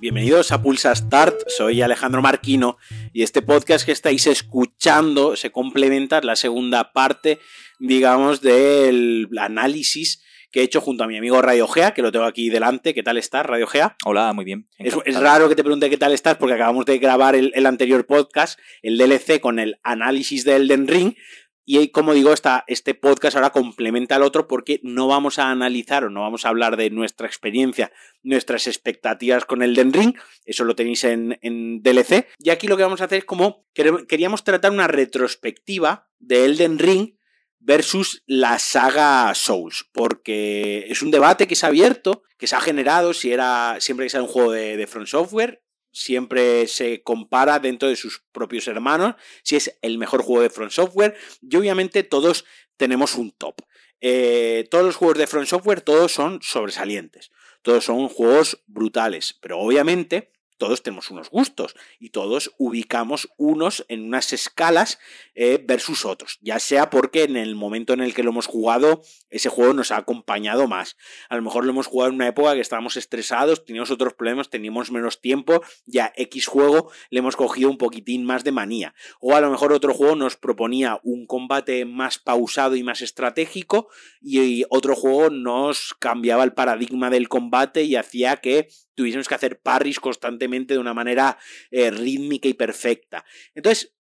Bienvenidos a Pulsa Start, soy Alejandro Marquino y este podcast que estáis escuchando se complementa en la segunda parte, digamos, del análisis que he hecho junto a mi amigo Radio Gea, que lo tengo aquí delante. ¿Qué tal estás, Radio Gea? Hola, muy bien. Es, es raro que te pregunte qué tal estás porque acabamos de grabar el, el anterior podcast, el DLC, con el análisis de Elden Ring, y como digo, esta, este podcast ahora complementa al otro porque no vamos a analizar o no vamos a hablar de nuestra experiencia, nuestras expectativas con Elden Ring, eso lo tenéis en, en DLC. Y aquí lo que vamos a hacer es como queríamos tratar una retrospectiva de Elden Ring versus la saga Souls, porque es un debate que se ha abierto, que se ha generado si era siempre que sea un juego de, Front Software, siempre se compara dentro de sus propios hermanos si es el mejor juego de Front Software y obviamente todos tenemos un top. Eh, todos los juegos de Front Software todos son sobresalientes, todos son juegos brutales, pero obviamente todos tenemos unos gustos y todos ubicamos unos en unas escalas eh, versus otros, ya sea porque en el momento en el que lo hemos jugado ese juego nos ha acompañado más. A lo mejor lo hemos jugado en una época que estábamos estresados, teníamos otros problemas, teníamos menos tiempo, ya X juego le hemos cogido un poquitín más de manía. O a lo mejor otro juego nos proponía un combate más pausado y más estratégico y otro juego nos cambiaba el paradigma del combate y hacía que tuviésemos que hacer parries constantemente de una manera eh, rítmica y perfecta. Entonces,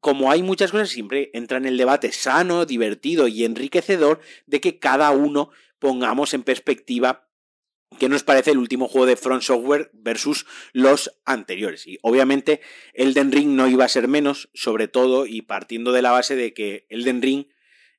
como hay muchas cosas, siempre entra en el debate sano, divertido y enriquecedor de que cada uno pongamos en perspectiva qué nos parece el último juego de Front Software versus los anteriores. Y obviamente Elden Ring no iba a ser menos, sobre todo y partiendo de la base de que Elden Ring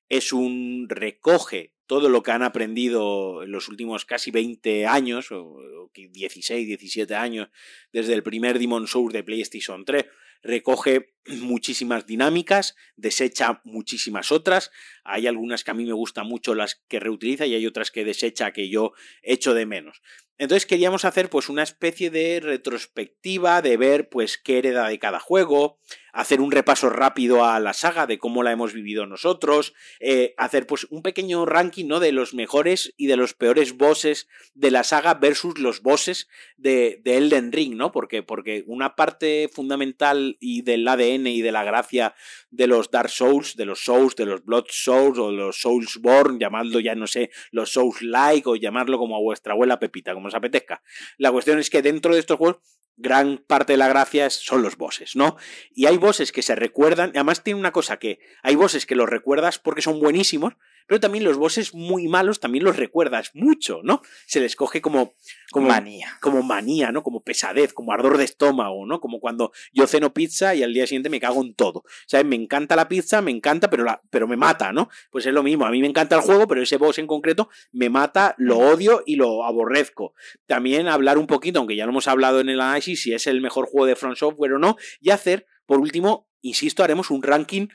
es un recoge todo lo que han aprendido en los últimos casi 20 años, o 16, 17 años, desde el primer Demon Souls de PlayStation 3, recoge muchísimas dinámicas, desecha muchísimas otras. Hay algunas que a mí me gustan mucho las que reutiliza y hay otras que desecha que yo echo de menos. Entonces queríamos hacer pues una especie de retrospectiva de ver pues qué hereda de cada juego, hacer un repaso rápido a la saga de cómo la hemos vivido nosotros, eh, hacer pues un pequeño ranking ¿no? de los mejores y de los peores bosses de la saga versus los bosses de, de Elden Ring, ¿no? Porque, porque una parte fundamental y del ADN y de la gracia de los Dark Souls, de los Souls, de los Blood Souls o de los Soulsborne, llamadlo ya no sé, los Souls Like o llamarlo como a vuestra abuela Pepita, como os apetezca. La cuestión es que dentro de estos juegos gran parte de la gracia son los bosses, ¿no? Y hay bosses que se recuerdan, además tiene una cosa que hay bosses que los recuerdas porque son buenísimos, pero también los bosses muy malos también los recuerdas mucho, ¿no? Se les coge como, como manía. Como manía, ¿no? Como pesadez, como ardor de estómago, ¿no? Como cuando yo ceno pizza y al día siguiente me cago en todo. ¿Sabes? Me encanta la pizza, me encanta, pero, la, pero me mata, ¿no? Pues es lo mismo, a mí me encanta el juego, pero ese boss en concreto me mata, lo odio y lo aborrezco. También hablar un poquito, aunque ya lo hemos hablado en el análisis, si es el mejor juego de Front Software o no, y hacer, por último, insisto, haremos un ranking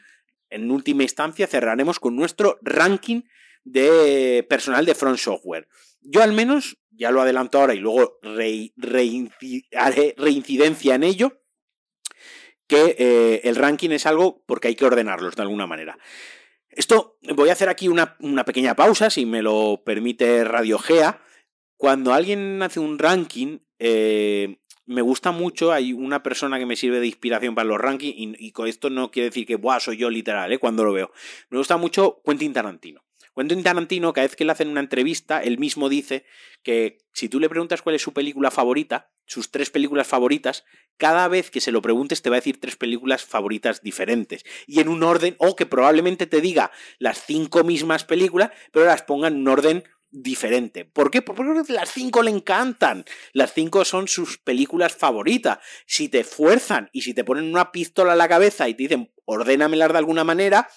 en última instancia cerraremos con nuestro ranking de personal de Front Software. Yo al menos, ya lo adelanto ahora y luego haré reincidencia en ello, que eh, el ranking es algo porque hay que ordenarlos de alguna manera. Esto voy a hacer aquí una, una pequeña pausa, si me lo permite Radio Gea. Cuando alguien hace un ranking, eh, me gusta mucho, hay una persona que me sirve de inspiración para los rankings y, con esto no quiere decir que Buah, soy yo literal, ¿eh? cuando lo veo. Me gusta mucho Quentin Tarantino. Quentin Tarantino, cada vez que le hacen una entrevista, él mismo dice que si tú le preguntas cuál es su película favorita, sus tres películas favoritas, cada vez que se lo preguntes te va a decir tres películas favoritas diferentes. Y en un orden, o que probablemente te diga las cinco mismas películas, pero las ponga en un orden diferente. ¿Por qué? Porque las cinco le encantan. Las cinco son sus películas favoritas. Si te fuerzan y si te ponen una pistola a la cabeza y te dicen ordénamelas de alguna manera,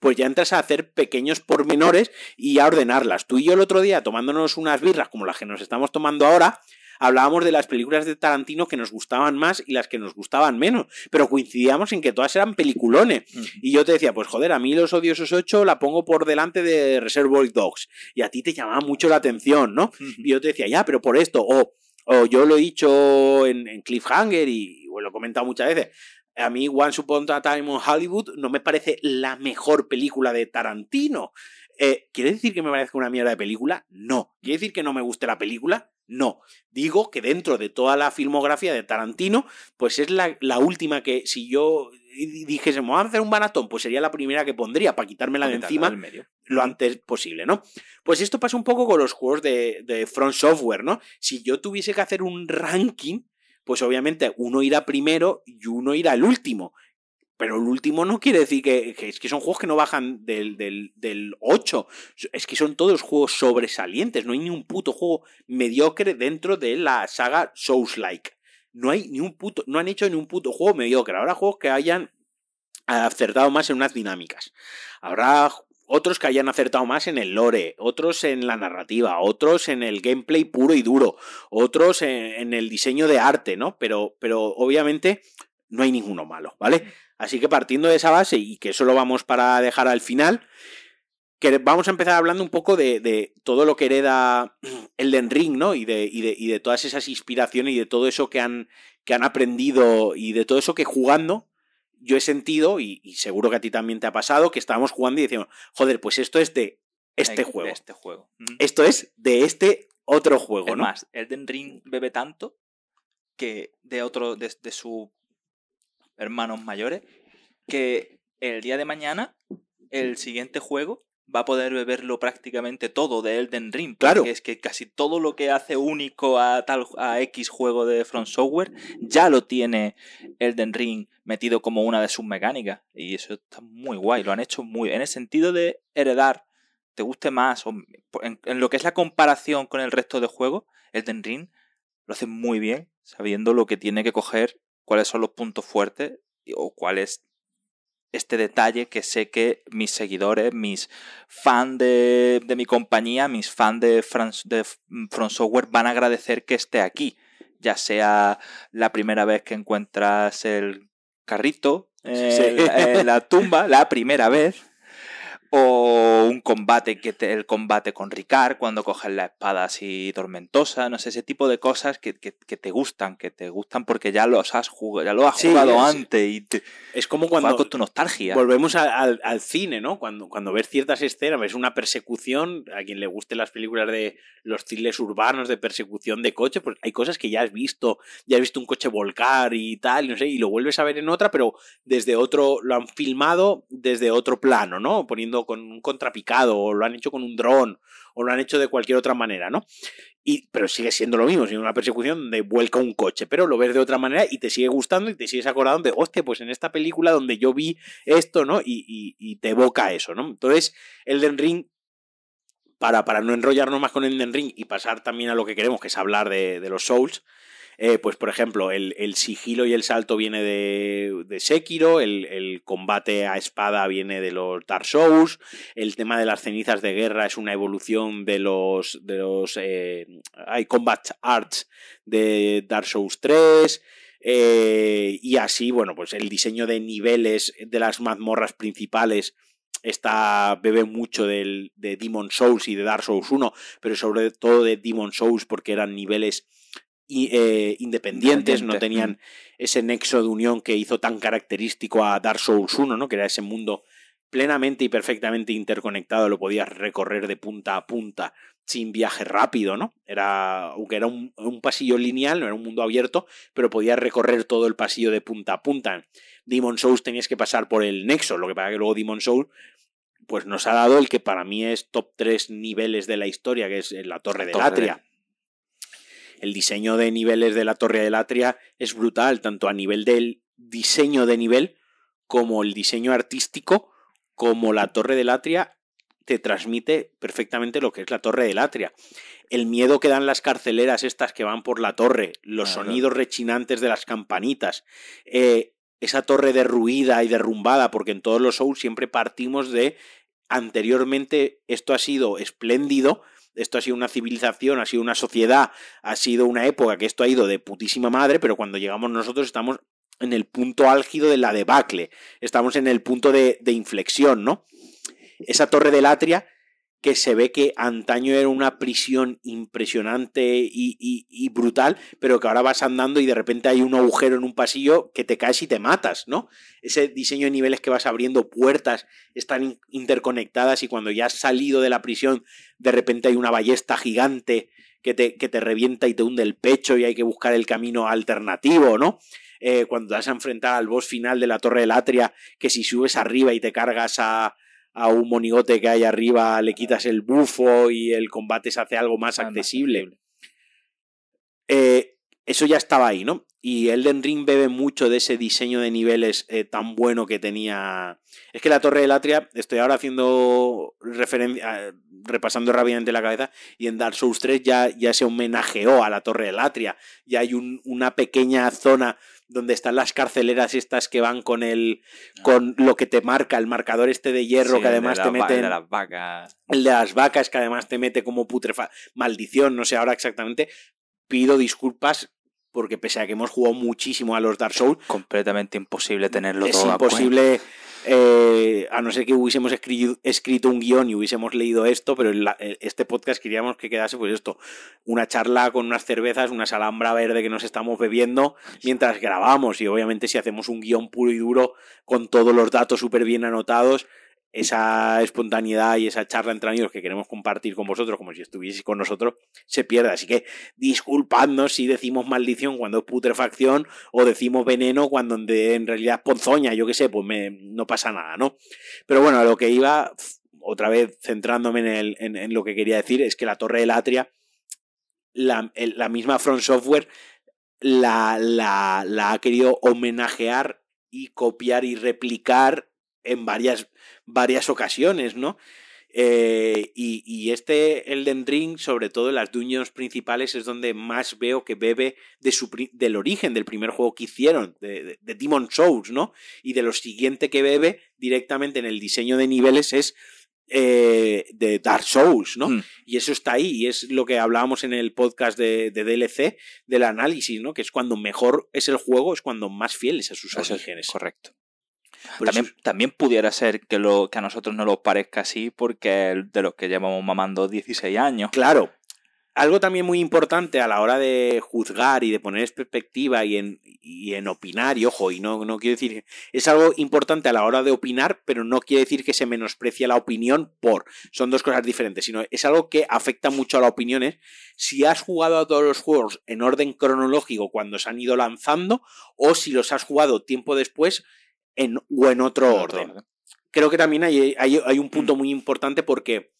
pues ya entras a hacer pequeños pormenores y a ordenarlas. Tú y yo el otro día tomándonos unas birras como las que nos estamos tomando ahora, hablábamos de las películas de Tarantino que nos gustaban más y las que nos gustaban menos, pero coincidíamos en que todas eran peliculones. Uh -huh. Y yo te decía, pues joder, a mí Los Odiosos 8 la pongo por delante de Reservoir Dogs, y a ti te llamaba mucho la atención, ¿no? Uh -huh. Y yo te decía, ya, pero por esto, o o yo lo he dicho en, en Cliffhanger y, lo he comentado muchas veces, a mí Once Upon a Time in Hollywood no me parece la mejor película de Tarantino. Eh, ¿Quiere decir que me parezca una mierda de película? No. ¿Quiere decir que no me guste la película? No. Digo que dentro de toda la filmografía de Tarantino, pues es la, la última que si yo dijese, vamos a hacer un maratón, pues sería la primera que pondría para quitármela de encima lo antes posible, ¿no? Pues esto pasa un poco con los juegos de, de Front Software, ¿no? Si yo tuviese que hacer un ranking, pues obviamente uno irá primero y uno irá el último. Pero el último no quiere decir que, es que son juegos que no bajan del, del, del 8. Es que son todos juegos sobresalientes. No hay ni un puto juego mediocre dentro de la saga Souls-like. No hay ni un puto, no han hecho ni un puto juego mediocre. Habrá juegos que hayan acertado más en unas dinámicas. Habrá otros que hayan acertado más en el lore, otros en la narrativa, otros en el gameplay puro y duro, otros en, el diseño de arte, ¿no? Pero, pero obviamente no hay ninguno malo, ¿vale? Así que partiendo de esa base y que eso lo vamos para dejar al final, que vamos a empezar hablando un poco de, todo lo que hereda Elden Ring, ¿no? Y de, y de, y de todas esas inspiraciones y de todo eso que han, que han aprendido y de todo eso que jugando yo he sentido, y, seguro que a ti también te ha pasado, que estábamos jugando y decíamos, joder, pues esto es de este juego. este juego. Esto es de este otro juego, es ¿no? Más, Elden Ring bebe tanto que de otro, de, de sus hermanos mayores, que el día de mañana, el siguiente juego va a poder beberlo prácticamente todo de Elden Ring. Claro. es que casi todo lo que hace único a tal a X juego de Front Software ya lo tiene Elden Ring metido como una de sus mecánicas. Y eso está muy guay. Lo han hecho muy. En el sentido de heredar, te guste más, o en, en lo que es la comparación con el resto de juegos, Elden Ring lo hace muy bien, sabiendo lo que tiene que coger, cuáles son los puntos fuertes o cuáles este detalle que sé que mis seguidores, mis fans de, de, mi compañía, mis fans de, de Front Software van a agradecer que esté aquí. Ya sea la primera vez que encuentras el carrito en la tumba, la primera vez, o un combate, que el combate con Ricard, cuando coges la espada así tormentosa, no sé, ese tipo de cosas que, que, te gustan, que te gustan porque ya los has jugado, ya lo has jugado antes y es como cuando con tu nostalgia. Volvemos al, al, cine, ¿no? Cuando, cuando ves ciertas escenas, ves una persecución, a quien le gusten las películas de los thrillers urbanos de persecución de coche, pues hay cosas que ya has visto, ya has visto un coche volcar y tal, no sé, y lo vuelves a ver en otra, pero desde otro, lo han filmado desde otro plano, ¿no? Poniendo con un contrapicado, o lo han hecho con un dron, o lo han hecho de cualquier otra manera, ¿no? Y, pero sigue siendo lo mismo, sigue una persecución donde vuelca un coche, pero lo ves de otra manera y te sigue gustando y te sigues acordando de, hostia, pues en esta película donde yo vi esto, ¿no? Y, te evoca eso, ¿no? Entonces, Elden Ring para, para, no enrollarnos más con Elden Ring y pasar también a lo que queremos, que es hablar de los Souls, eh, pues por ejemplo, el, el, sigilo y el salto viene de, de Sekiro, el, el, combate a espada viene de los Dark Souls, el tema de las cenizas de guerra es una evolución de los, de los eh, Combat Arts de Dark Souls 3. Eh, y así, bueno, pues el diseño de niveles de las mazmorras principales está bebe mucho del, de Demon Souls y de Dark Souls 1, pero sobre todo de Demon Souls porque eran niveles eh, independientes, no tenían ese nexo de unión que hizo tan característico a Dark Souls 1, ¿no? que era ese mundo plenamente y perfectamente interconectado, lo podías recorrer de punta a punta sin viaje rápido, ¿no? Era, aunque era un, un, pasillo lineal, no era un mundo abierto, pero podías recorrer todo el pasillo de punta a punta. Demon Souls tenías que pasar por el nexo, lo que pasa que luego Demon Souls pues nos ha dado el que para mí es top 3 niveles de la historia, que es la Torre la de Latria. De el diseño de niveles de la Torre de Latria es brutal, tanto a nivel del diseño de nivel como el diseño artístico, como la Torre de Latria te transmite perfectamente lo que es la Torre de Latria. El miedo que dan las carceleras estas que van por la torre, los sonidos rechinantes de las campanitas, eh, esa torre derruida y derrumbada, porque en todos los shows siempre partimos de anteriormente esto ha sido espléndido, esto ha sido una civilización, ha sido una sociedad, ha sido una época que esto ha ido de putísima madre, pero cuando llegamos nosotros estamos en el punto álgido de la debacle, estamos en el punto de, inflexión, ¿no? Esa torre del Atria que se ve que antaño era una prisión impresionante y, brutal, pero que ahora vas andando y de repente hay un agujero en un pasillo que te caes y te matas, ¿no? Ese diseño de niveles que vas abriendo puertas están interconectadas y cuando ya has salido de la prisión, de repente hay una ballesta gigante que te, que te revienta y te hunde el pecho y hay que buscar el camino alternativo, ¿no? Eh, cuando te vas a enfrentar al boss final de la Torre del Atria, que si subes arriba y te cargas a, a un monigote que hay arriba le quitas el bufo y el combate se hace algo más accesible. Eh, eso ya estaba ahí, ¿no? Y Elden Ring bebe mucho de ese diseño de niveles eh, tan bueno que tenía. Es que la Torre del Atria, estoy ahora haciendo referencia, repasando rápidamente la cabeza, y en Dark Souls 3 ya, ya se homenajeó a la Torre del Atria. Ya hay una pequeña zona donde están las carceleras estas que van con el ah. con lo que te marca el marcador este de hierro que además te mete el de las vacas. el de las vacas que además te mete como putrefa maldición no sé ahora exactamente. Pido disculpas porque pese a que hemos jugado muchísimo a los Dark Souls completamente imposible tenerlo es imposible eh, a no ser que hubiésemos escrito, un guion y hubiésemos leído esto, pero en este podcast queríamos que quedase pues esto, una charla con unas cervezas, una salambra verde que nos estamos bebiendo mientras grabamos. Y obviamente si hacemos un guion puro y duro con todos los datos súper bien anotados, esa espontaneidad y esa charla entre amigos que queremos compartir con vosotros, como si estuvieseis con nosotros, se pierde. Así que disculpadnos si decimos maldición cuando es putrefacción o decimos veneno cuando en realidad es ponzoña, yo qué sé, pues no pasa nada, ¿no? Pero bueno, a lo que iba, otra vez centrándome en, lo que quería decir, es que la Torre del Atria, la, la misma Front Software la, la ha querido homenajear y copiar y replicar en varias, varias ocasiones, ¿no? Eh, y, y, este Elden Ring, sobre todo en las dungeons principales, es donde más veo que bebe de su, del origen del primer juego que hicieron, de, de, Demon Souls, ¿no? Y de lo siguiente que bebe directamente en el diseño de niveles es eh, de Dark Souls, ¿no? Mm. Y eso está ahí, y es lo que hablábamos en el podcast de, de, DLC, del análisis, ¿no? Que es cuando mejor es el juego, es cuando más fiel es a sus orígenes. Correcto. También, también, pudiera ser que, lo, que a nosotros no nos parezca así porque de los que llevamos mamando 16 años. Claro. Algo también muy importante a la hora de juzgar y de poner en perspectiva y en, y en opinar, y ojo, y no, no quiero decir, es algo importante a la hora de opinar, pero no quiere decir que se menosprecie la opinión por, son dos cosas diferentes, sino es algo que afecta mucho a las opiniones. Si has jugado a todos los juegos en orden cronológico cuando se han ido lanzando, o si los has jugado tiempo después, en, o en otro orden. Creo que también hay, hay, un punto muy importante porque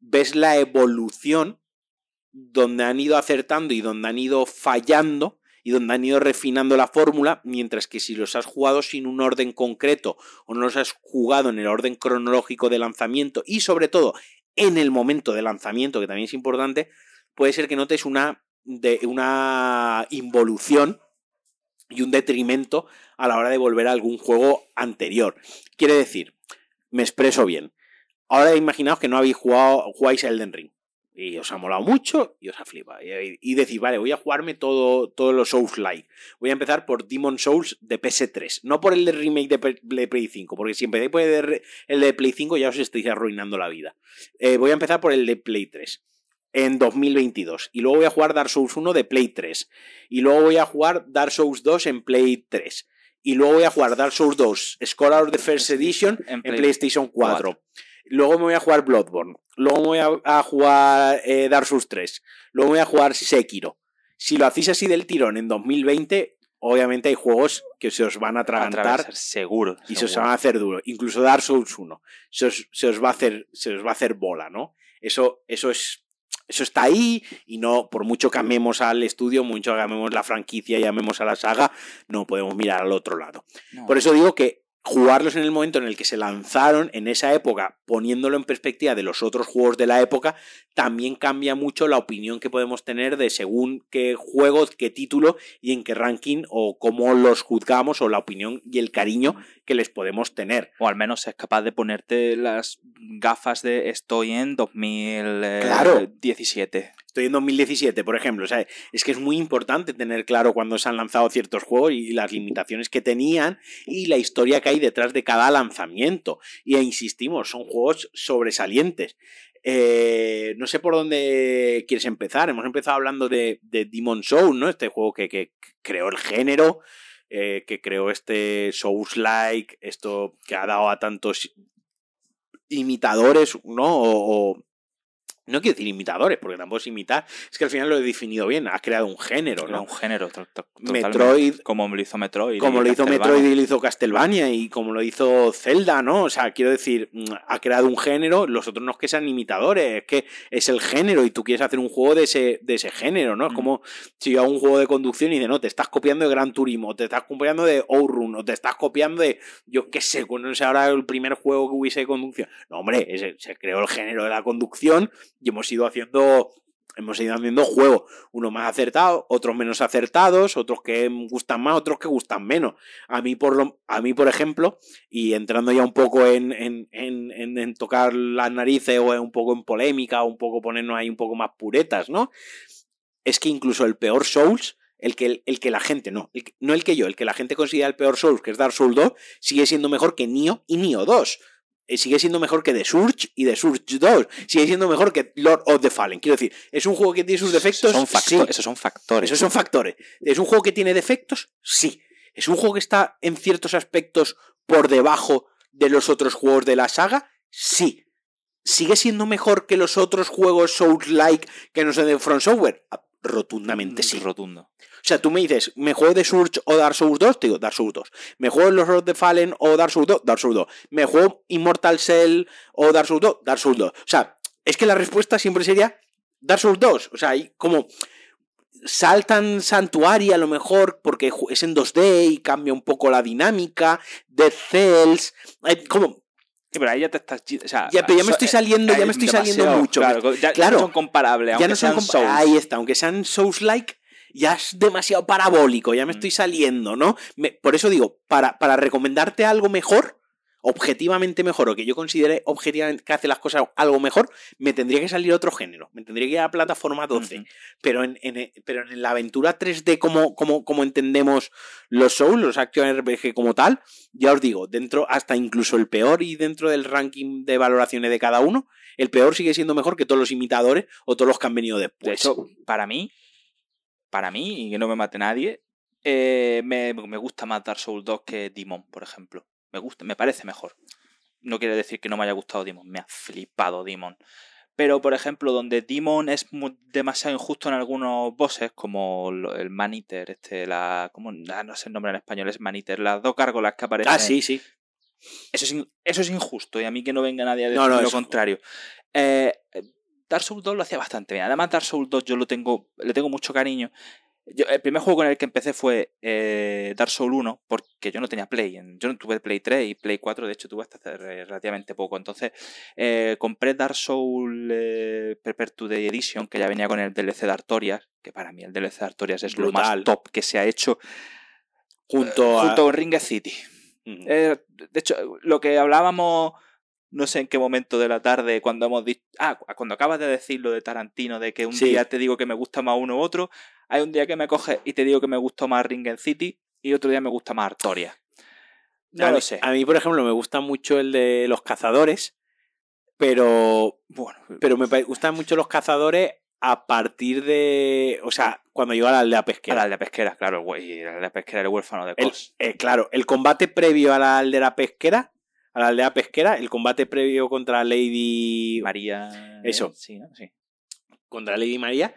ves la evolución donde han ido acertando y donde han ido fallando y donde han ido refinando la fórmula, mientras que si los has jugado sin un orden concreto o no los has jugado en el orden cronológico de lanzamiento y sobre todo en el momento de lanzamiento, que también es importante, puede ser que notes una, de, una involución y un detrimento a la hora de volver a algún juego anterior. Quiere decir, me expreso bien. Ahora imaginaos que no habéis jugado, jugáis Elden Ring. Y os ha molado mucho y os ha flipado. Y, decís, vale, voy a jugarme todo, todos los Souls-like. Voy a empezar por Demon Souls de PS3. No por el de remake de Play 5, porque si empecéis por el de Play 5 ya os estáis arruinando la vida. Eh, voy a empezar por el de Play 3 en 2022. Y luego voy a jugar Dark Souls 1 de Play 3. Y luego voy a jugar Dark Souls 2 en Play 3. Y luego voy a jugar Dark Souls 2 Scholar of the First Edition en, PlayStation 4. Luego me voy a jugar Bloodborne. Luego me voy a, jugar eh, Dark Souls 3. Luego me voy a jugar Sekiro. Si lo hacéis así del tirón en 2020, obviamente hay juegos que se os van a atragantar. seguro. Y se os van a hacer duro. Incluso Dark Souls 1. Se os, se os, va, a hacer, se os va a hacer bola, ¿no? Eso, eso es eso está ahí y no, por mucho que amemos al estudio, mucho que amemos la franquicia y amemos a la saga, no podemos mirar al otro lado. Por eso digo que jugarlos en el momento en el que se lanzaron, en esa época, poniéndolo en perspectiva de los otros juegos de la época, también cambia mucho la opinión que podemos tener de según qué juegos, qué título y en qué ranking o cómo los juzgamos o la opinión y el cariño que les podemos tener. O al menos es capaz de ponerte las gafas de estoy en 2017. Estoy en 2017, por ejemplo. O sea, es que es muy importante tener claro cuándo se han lanzado ciertos juegos y las limitaciones que tenían y la historia que hay detrás de cada lanzamiento. Y insistimos, son juegos sobresalientes. Eh, no sé por dónde quieres empezar. Hemos empezado hablando de, de Demon Soul, ¿no? Este juego que, creó el género, eh, que creó este Souls-like, esto que ha dado a tantos imitadores, ¿no? O, no quiero decir imitadores, porque tampoco es imitar, es que al final lo he definido bien, ha creado un género, ¿no? un género, Metroid. Como lo hizo Metroid. Como lo hizo Metroid y lo hizo Castlevania y como lo hizo Zelda, ¿no? O sea, quiero decir, mm, ha creado un género, los otros no es que sean imitadores, es que es el género y tú quieres hacer un juego de ese, de ese género, ¿no? Es como si yo hago un juego de conducción y de no, te estás copiando de Gran Turismo, te estás copiando de Outrun, o te estás copiando de, yo qué sé, no sé ahora el primer juego que hubiese de conducción. No, hombre, ese, se creó el género de la conducción y hemos ido haciendo hemos ido haciendo juegos, unos más acertados, otros menos acertados, otros que gustan más, otros que gustan menos. A mí, por, lo, a mí, por ejemplo, y entrando ya un poco en, en, en, en, tocar las narices o un poco en polémica, o un poco ponernos ahí un poco más puretas, ¿no? Es que incluso el peor Souls, el que, el que la gente, no, el, no el que yo, el que la gente considera el peor Souls, que es Dark Souls 2, sigue siendo mejor que Nioh y Nioh 2 sigue siendo mejor que The Surge y The Surge 2. Sigue siendo mejor que Lord of the Fallen. Quiero decir, ¿es un juego que tiene sus defectos? Son sí. Esos son factores. Esos son factores. ¿Es un juego que tiene defectos? Sí. ¿Es un juego que está en ciertos aspectos por debajo de los otros juegos de la saga? Sí. ¿Sigue siendo mejor que los otros juegos Souls-like que no son de Front Software? Rotundamente sí. Rotundo. O sea, tú me dices, ¿me juego de Surge o Dark Souls 2? Te digo, Dark Souls 2. ¿Me juego los Road de Fallen o Dark Souls 2? Dark Souls 2. ¿Me juego Immortal Cell o Dark Souls 2? Dark Souls 2. O sea, es que la respuesta siempre sería Dark Souls 2. O sea, hay como saltan Santuaria a lo mejor porque es en 2D y cambia un poco la dinámica. Dead Cells. Como Sí, pero ahí ya te estás. O sea, ya, pero ya me estoy saliendo, ya me estoy saliendo mucho. Claro, ya, claro, no son comparables. Ya no son comparables. Ahí está, aunque sean Souls-like, ya es demasiado parabólico, ya me estoy saliendo, ¿no? Me, por eso digo, para, para recomendarte algo mejor, objetivamente mejor, o que yo considere objetivamente que hace las cosas algo mejor, me tendría que salir otro género, me tendría que ir a la plataforma 12. Uh -huh. pero, en, en, pero en la aventura 3D, como, como, como entendemos los Souls, los Action RPG como tal, ya os digo, dentro, hasta incluso el peor y dentro del ranking de valoraciones de cada uno, el peor sigue siendo mejor que todos los imitadores o todos los que han venido después. De hecho, para mí, para mí, y que no me mate nadie, eh, me, me, gusta más Dark Souls 2 que Demon, por ejemplo. Me gusta, me parece mejor. No quiere decir que no me haya gustado Demon, me ha flipado Demon. Pero, por ejemplo, donde Demon es muy, demasiado injusto en algunos bosses, como el Maniter, este, la. ¿cómo? Ah, no sé el nombre en español, es Maniter, las dos gárgolas que aparecen. Ah, sí, sí. Eso es, eso es injusto, y a mí que no venga nadie a decir no, no, lo contrario. Eh, Dark Souls 2 lo hacía bastante bien. Además, Dark Souls 2 yo lo tengo, le tengo mucho cariño. Yo, el primer juego con el que empecé fue eh, Dark Souls 1, porque yo no tenía Play. Yo no tuve Play 3 y Play 4, de hecho, tuve hasta hace relativamente poco. Entonces, eh, compré Dark Souls eh, Perpetuity Edition, que ya venía con el DLC de Artorias, que para mí el DLC de Artorias es Brutal. lo más top que se ha hecho junto, a... junto con Ring City. Uh -huh. de hecho, lo que hablábamos no sé en qué momento de la tarde, cuando hemos dicho. Ah, cuando acabas de decir lo de Tarantino, de que un sí. día te digo que me gusta más uno u otro, hay un día que me coges y te digo que me gustó más Ringen City y otro día me gusta más Artoria. No a lo mí, sé. A mí, por ejemplo, me gusta mucho el de los cazadores, pero. Bueno, pero me gustan mucho los cazadores a partir de. O sea, cuando llegó a la aldea pesquera. A la aldea pesquera, claro. La aldea pesquera, el huérfano de Cos. El, eh, claro, el combate previo a la aldea pesquera a la aldea pesquera, el combate previo contra Lady María. Eso. Sí, ¿no? sí. Contra Lady María.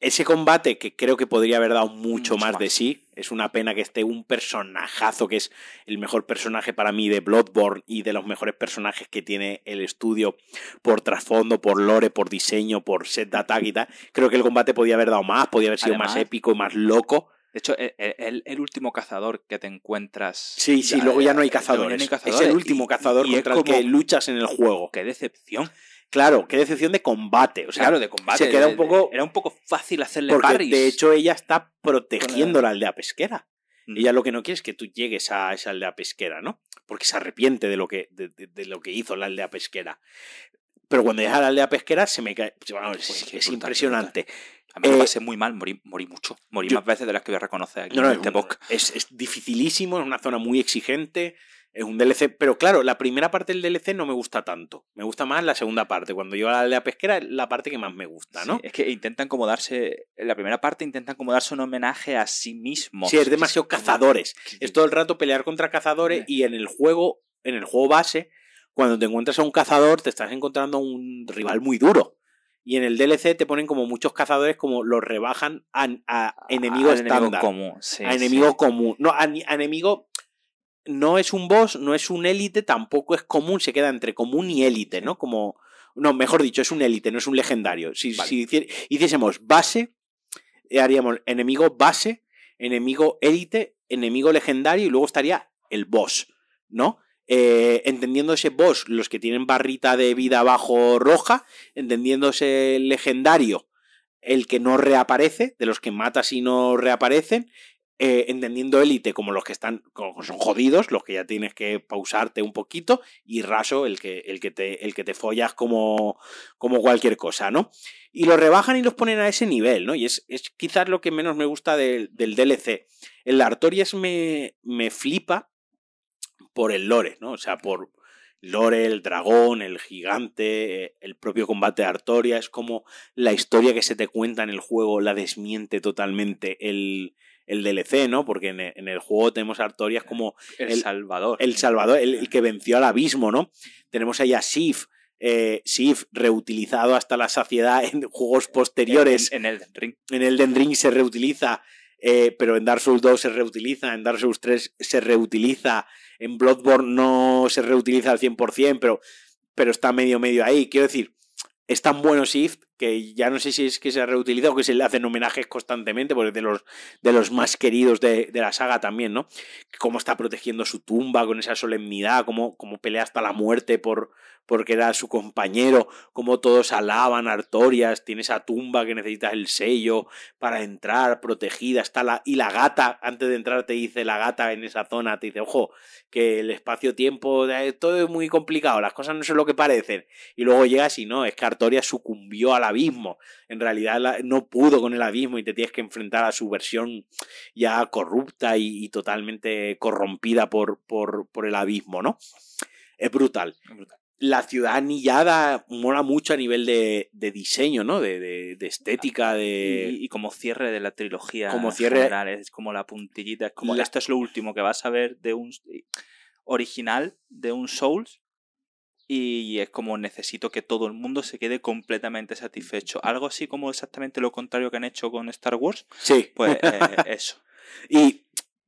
Ese combate que creo que podría haber dado mucho, mucho más, más, de sí. Es una pena que esté un personajazo que es el mejor personaje para mí de Bloodborne y de los mejores personajes que tiene el estudio por trasfondo, por lore, por diseño, por set de ataque y tal. Creo que el combate podía haber dado más, podía haber sido Además, más épico, más loco. De hecho, el, el, el, último cazador que te encuentras. Sí, sí, ya, luego ya no hay cazadores. No hay cazadores. Es el último cazador y contra el que luchas en el juego. ¡Qué decepción! Claro, qué decepción de combate. O sea, claro, de combate. Se queda un poco. Era un poco fácil hacerle porque, parries. De hecho, ella está protegiendo la aldea pesquera. Mm. Ella lo que no quiere es que tú llegues a esa aldea pesquera, ¿no? Porque se arrepiente de lo que, de, de, de lo que hizo la aldea pesquera. Pero cuando llegas a la aldea pesquera se me cae. Bueno, es, es, es impresionante. Brutal. A mí me eh, pasé muy mal, morí, morí mucho. Morí yo, más veces de las que voy a reconocer aquí no, en no, este podcast. Es, es, dificilísimo, es una zona muy exigente. Es un DLC, pero claro, la primera parte del DLC no me gusta tanto. Me gusta más la segunda parte. Cuando yo a la aldea pesquera es la parte que más me gusta, ¿no? Sí, es que intentan como darse. En la primera parte intentan como darse un homenaje a sí mismos. Sí, es demasiado cazadores. Es todo el rato pelear contra cazadores y en el juego, en el juego base, cuando te encuentras a un cazador, te estás encontrando a un rival muy duro. Y en el DLC te ponen como muchos cazadores, como los rebajan a, a enemigo A estándar. común. sí, a enemigo sí. común. No, a enemigo. No es un boss, no es un élite, tampoco es común, se queda entre común y élite, ¿no? Como. No, mejor dicho, es un élite, no es un legendario. Si, Vale. si hici- hiciésemos base, eh, haríamos enemigo base, enemigo élite, enemigo legendario y luego estaría el boss, ¿no? Eh, entendiéndose boss los que tienen barrita de vida abajo roja, entendiéndose legendario el que no reaparece, de los que matas y no reaparecen, eh, entendiendo élite como los que están como son jodidos, los que ya tienes que pausarte un poquito, y raso el que, el que, te, el que te follas como, como cualquier cosa, ¿no? Y los rebajan y los ponen a ese nivel, ¿no? Y es, es quizás lo que menos me gusta del- del DLC. El Artorias me, me flipa por el lore, ¿no? O sea, por lore, el dragón, el gigante, eh, el propio combate de Artoria, es como la historia que se te cuenta en el juego la desmiente totalmente el, el DLC, ¿no? Porque en el, en el juego tenemos a Artorias como El, el- Salvador. el Salvador, el, el que venció al abismo, ¿no? Tenemos ahí a Sif, eh, Sif reutilizado hasta la saciedad en juegos posteriores. En, en Elden Ring. En Elden Ring se reutiliza, eh, pero en Dark Souls 2 se reutiliza, en Dark Souls 3 se reutiliza, en Bloodborne no se reutiliza al 100%, pero, pero está medio medio ahí. Quiero decir, es tan bueno Shift que ya no sé si es que se reutiliza o que se le hacen homenajes constantemente, porque de los, de los más queridos de, de la saga también, ¿no? Cómo está protegiendo su tumba con esa solemnidad, cómo, cómo pelea hasta la muerte por, porque era su compañero, cómo todos alaban a Artorias, tiene esa tumba que necesitas el sello para entrar, protegida, está la, y la gata, antes de entrar te dice la gata en esa zona, te dice, ojo, que el espacio-tiempo, todo es muy complicado, las cosas no son lo que parecen, y luego llegas y no, es que Artorias sucumbió al abismo, en realidad la- no pudo con el abismo y te tienes que enfrentar a su versión ya corrupta y, y totalmente corrompida por, por, por el abismo, ¿no? Es brutal la ciudad anillada mola mucho a nivel de, de diseño, ¿no? De, de- de estética, de... Y, y como cierre de la trilogía. Como cierre- general, es como la puntillita. Es como La- esto es lo último que vas a ver de un original, de un Souls. Y es como necesito que todo el mundo se quede completamente satisfecho. Algo así como exactamente lo contrario que han hecho con Star Wars. Sí. Pues eh, eso. Y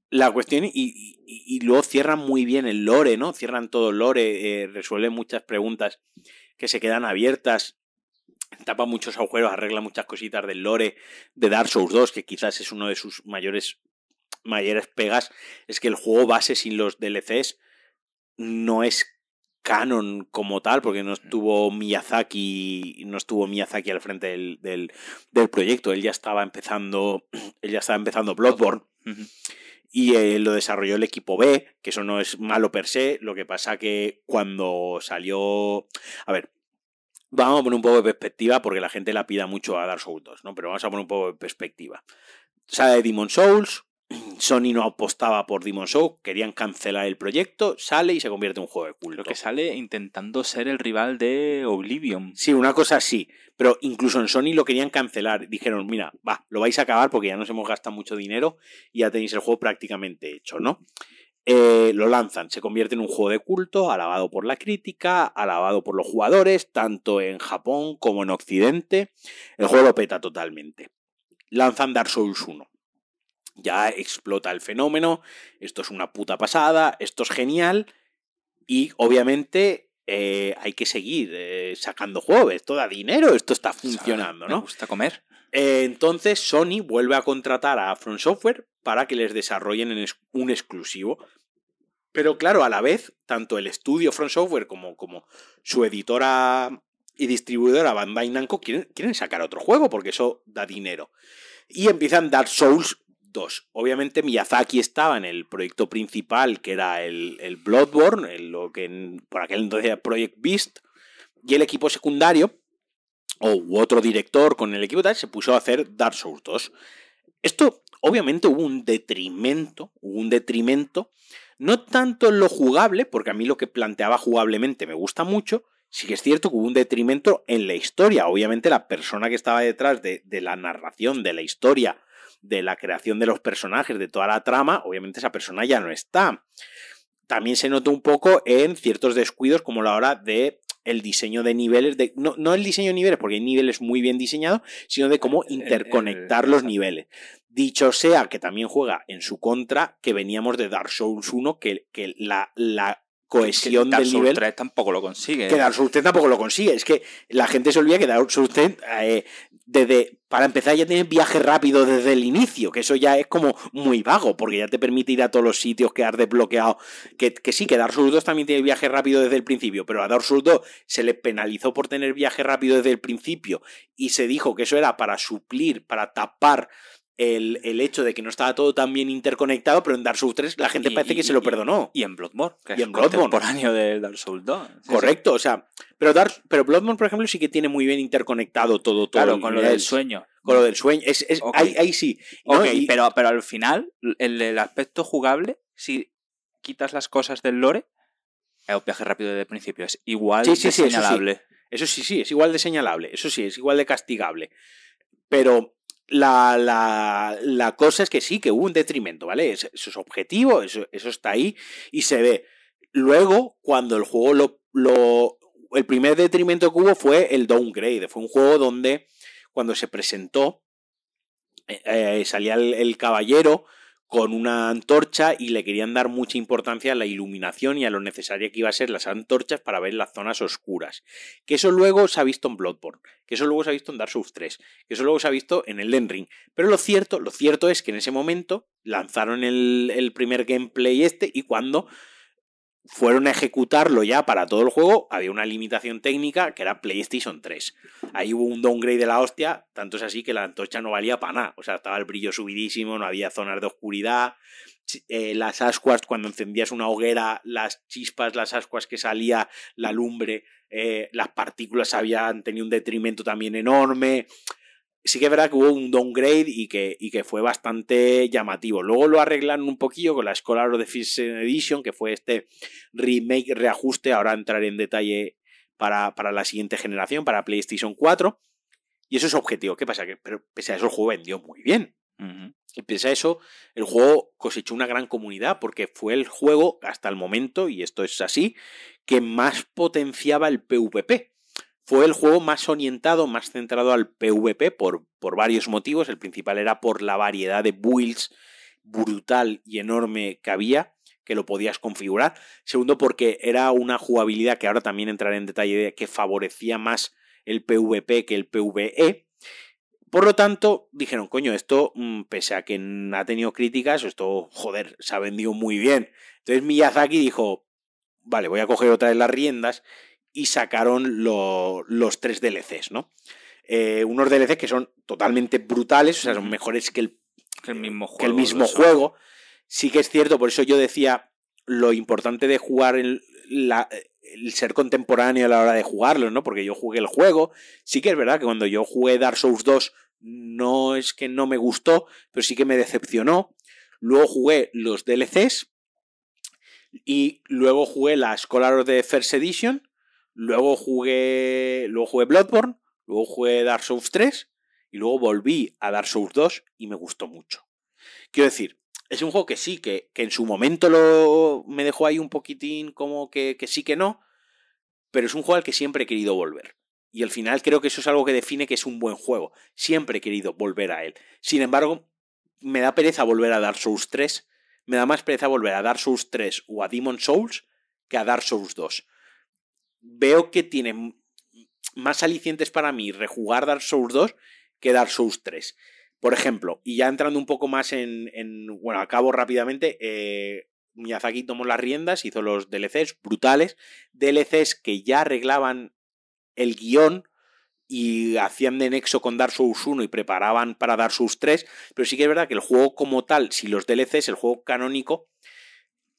la cuestión, y, y- y luego cierran muy bien el lore, ¿no? Cierran todo el lore, eh, resuelven muchas preguntas que se quedan abiertas, tapa muchos agujeros, arregla muchas cositas del lore de Dark Souls 2, que quizás es uno de sus mayores, mayores pegas, es que el juego base sin los DLCs no es canon como tal, porque no estuvo Miyazaki, no estuvo Miyazaki al frente del, del, del proyecto, él ya estaba empezando, él ya estaba empezando Bloodborne. Y eh, lo desarrolló el equipo B, que eso no es malo per se, lo que pasa que cuando salió... A ver, vamos a poner un poco de perspectiva porque la gente la pida mucho a Dark Souls 2, ¿no? Pero vamos a poner un poco de perspectiva. Sale de Demon Souls, Sony no apostaba por Demon Souls, querían cancelar el proyecto, sale y se convierte en un juego de culto. Lo que sale intentando ser el rival de Oblivion. Sí, una cosa así. Pero incluso en Sony lo querían cancelar. Dijeron, mira, va, lo vais a acabar porque ya nos hemos gastado mucho dinero y ya tenéis el juego prácticamente hecho, ¿no? Eh, lo lanzan, se convierte en un juego de culto, alabado por la crítica, alabado por los jugadores, tanto en Japón como en Occidente. El juego lo peta totalmente. Lanzan Dark Souls 1. Ya explota el fenómeno, esto es una puta pasada, esto es genial y obviamente eh, hay que seguir eh, sacando juegos, esto da dinero, esto está funcionando, Me ¿no? gusta comer. Eh, entonces Sony vuelve a contratar a From Software para que les desarrollen en es- un exclusivo. Pero claro, a la vez, tanto el estudio From Software como, como su editora y distribuidora Bandai Namco quieren, quieren sacar otro juego porque eso da dinero. Y empiezan Dark Souls 2. Obviamente Miyazaki estaba en el proyecto principal que era el, el Bloodborne, el- lo que por aquel entonces era Project Beast, y el equipo secundario o u otro director con el equipo tal se puso a hacer Dark Souls 2. Esto obviamente hubo un detrimento, hubo un detrimento, no tanto en lo jugable, porque a mí lo que planteaba jugablemente me gusta mucho, sí que es cierto que hubo un detrimento en la historia. Obviamente la persona que estaba detrás de, de la narración, de la historia, de la creación de los personajes, de toda la trama, obviamente esa persona ya no está. También se notó un poco en ciertos descuidos como la hora de el diseño de niveles, de, no, no, el diseño de niveles, porque hay niveles muy bien diseñados, sino de cómo interconectar los niveles. Dicho sea que también juega en su contra, que veníamos de Dark Souls 1, que, que la, la cohesión Dark del Souls nivel. 3 tampoco lo consigue. Que Dark Souls 3 tampoco lo consigue. Es que la gente se olvida que Dark Souls 3, eh, desde, para empezar, ya tiene viaje rápido desde el inicio, que eso ya es como muy vago, porque ya te permite ir a todos los sitios que has desbloqueado. Que, que sí, que Dark Souls 2 también tiene viaje rápido desde el principio, pero a Dark Souls 2 se le penalizó por tener viaje rápido desde el principio y se dijo que eso era para suplir, para tapar el, el, hecho de que no estaba todo tan bien interconectado, pero en Dark Souls 3 la gente Y- parece y- que se lo perdonó. Y en Bloodborne, que Y es en Bloodborne. contemporáneo de Dark Souls 2. Sí, sí. Correcto, o sea, pero Dark, pero Bloodborne, por ejemplo, sí que tiene muy bien interconectado todo, todo Claro, con lo del sueño. Con lo del sueño. Es, es- Ok. ahí, ahí sí. pero, pero al final, el, el aspecto jugable, si quitas las cosas del lore, el viaje rápido desde el principio es igual Sí, de sí, eso sí. señalable. Eso sí, sí, es igual de señalable, eso sí, es igual de castigable. Pero la, la, la cosa es que sí, que hubo un detrimento, ¿vale? Eso, es objetivo, eso, eso está ahí y se ve. Luego, cuando el juego lo, lo... El primer detrimento que hubo fue el downgrade, fue un juego donde cuando se presentó eh, eh, salía el caballero con una antorcha y le querían dar mucha importancia a la iluminación y a lo necesaria que iba a ser las antorchas para ver las zonas oscuras. Que eso luego se ha visto en Bloodborne, que eso luego se ha visto en Dark Souls 3, que eso luego se ha visto en Elden Ring. Pero lo cierto, lo cierto es que en ese momento lanzaron el, el primer gameplay este y cuando fueron a ejecutarlo ya para todo el juego, había una limitación técnica que era PlayStation 3. Ahí hubo un downgrade de la hostia, tanto es así que la antorcha no valía para nada. O sea, estaba el brillo subidísimo, no había zonas de oscuridad. Eh, las ascuas, cuando encendías una hoguera, las chispas, las ascuas que salía, la lumbre, eh, las partículas habían tenido un detrimento también enorme. Sí que es verdad que hubo un downgrade y que, y que fue bastante llamativo. Luego lo arreglaron un poquillo con la Scholar of the Fifth Edition, que fue este remake, reajuste. Ahora entraré en detalle para, para la siguiente generación, para PlayStation 4. Y eso es objetivo. ¿Qué pasa? Que, pero pese a eso el juego vendió muy bien. Y pese a eso, el juego cosechó una gran comunidad porque fue el juego, hasta el momento, y esto es así, que más potenciaba el PvP. Fue el juego más orientado, más centrado al PvP por, por varios motivos. El principal era por la variedad de builds brutal y enorme que había, que lo podías configurar. Segundo, porque era una jugabilidad que ahora también entraré en detalle de que favorecía más el PvP que el PvE. Por lo tanto, dijeron, coño, esto, mm, pese a que ha tenido críticas, esto, joder, se ha vendido muy bien. Entonces Miyazaki dijo, vale, voy a coger otra vez las riendas y sacaron lo- los tres DLCs, ¿no? Eh, unos DLCs que son totalmente brutales, o sea, son mejores que el Que el mismo juego. que el mismo eso. juego. Sí que es cierto, por eso yo decía lo importante de jugar el, la- el ser contemporáneo a la hora de jugarlo, ¿no? Porque yo jugué el juego. Sí que es verdad que cuando yo jugué Dark Souls 2 no es que no me gustó, pero sí que me decepcionó. Luego jugué los DLCs y luego jugué la Scholar of the First Edition, luego jugué luego jugué Bloodborne, luego jugué Dark Souls 3 y luego volví a Dark Souls 2 y me gustó mucho. Quiero decir, es un juego que sí, que, que en su momento me dejó ahí un poquitín como que, que sí que no, pero es un juego al que siempre he querido volver. Y al final creo que eso es algo que define que es un buen juego. Siempre he querido volver a él. Sin embargo, me da pereza volver a Dark Souls 3. Me da más pereza volver a Dark Souls 3 o a Demon Souls que a Dark Souls 2. Veo que tiene más alicientes para mí rejugar Dark Souls 2 que Dark Souls 3. Por ejemplo, y ya entrando un poco más en. en- bueno, acabo rápidamente. eh, Miyazaki tomó las riendas, hizo los DLCs brutales. DLCs que ya arreglaban el guion y hacían de nexo con Dark Souls 1 y preparaban para Dark Souls 3. Pero sí que es verdad que el juego como tal, si los DLCs, el juego canónico,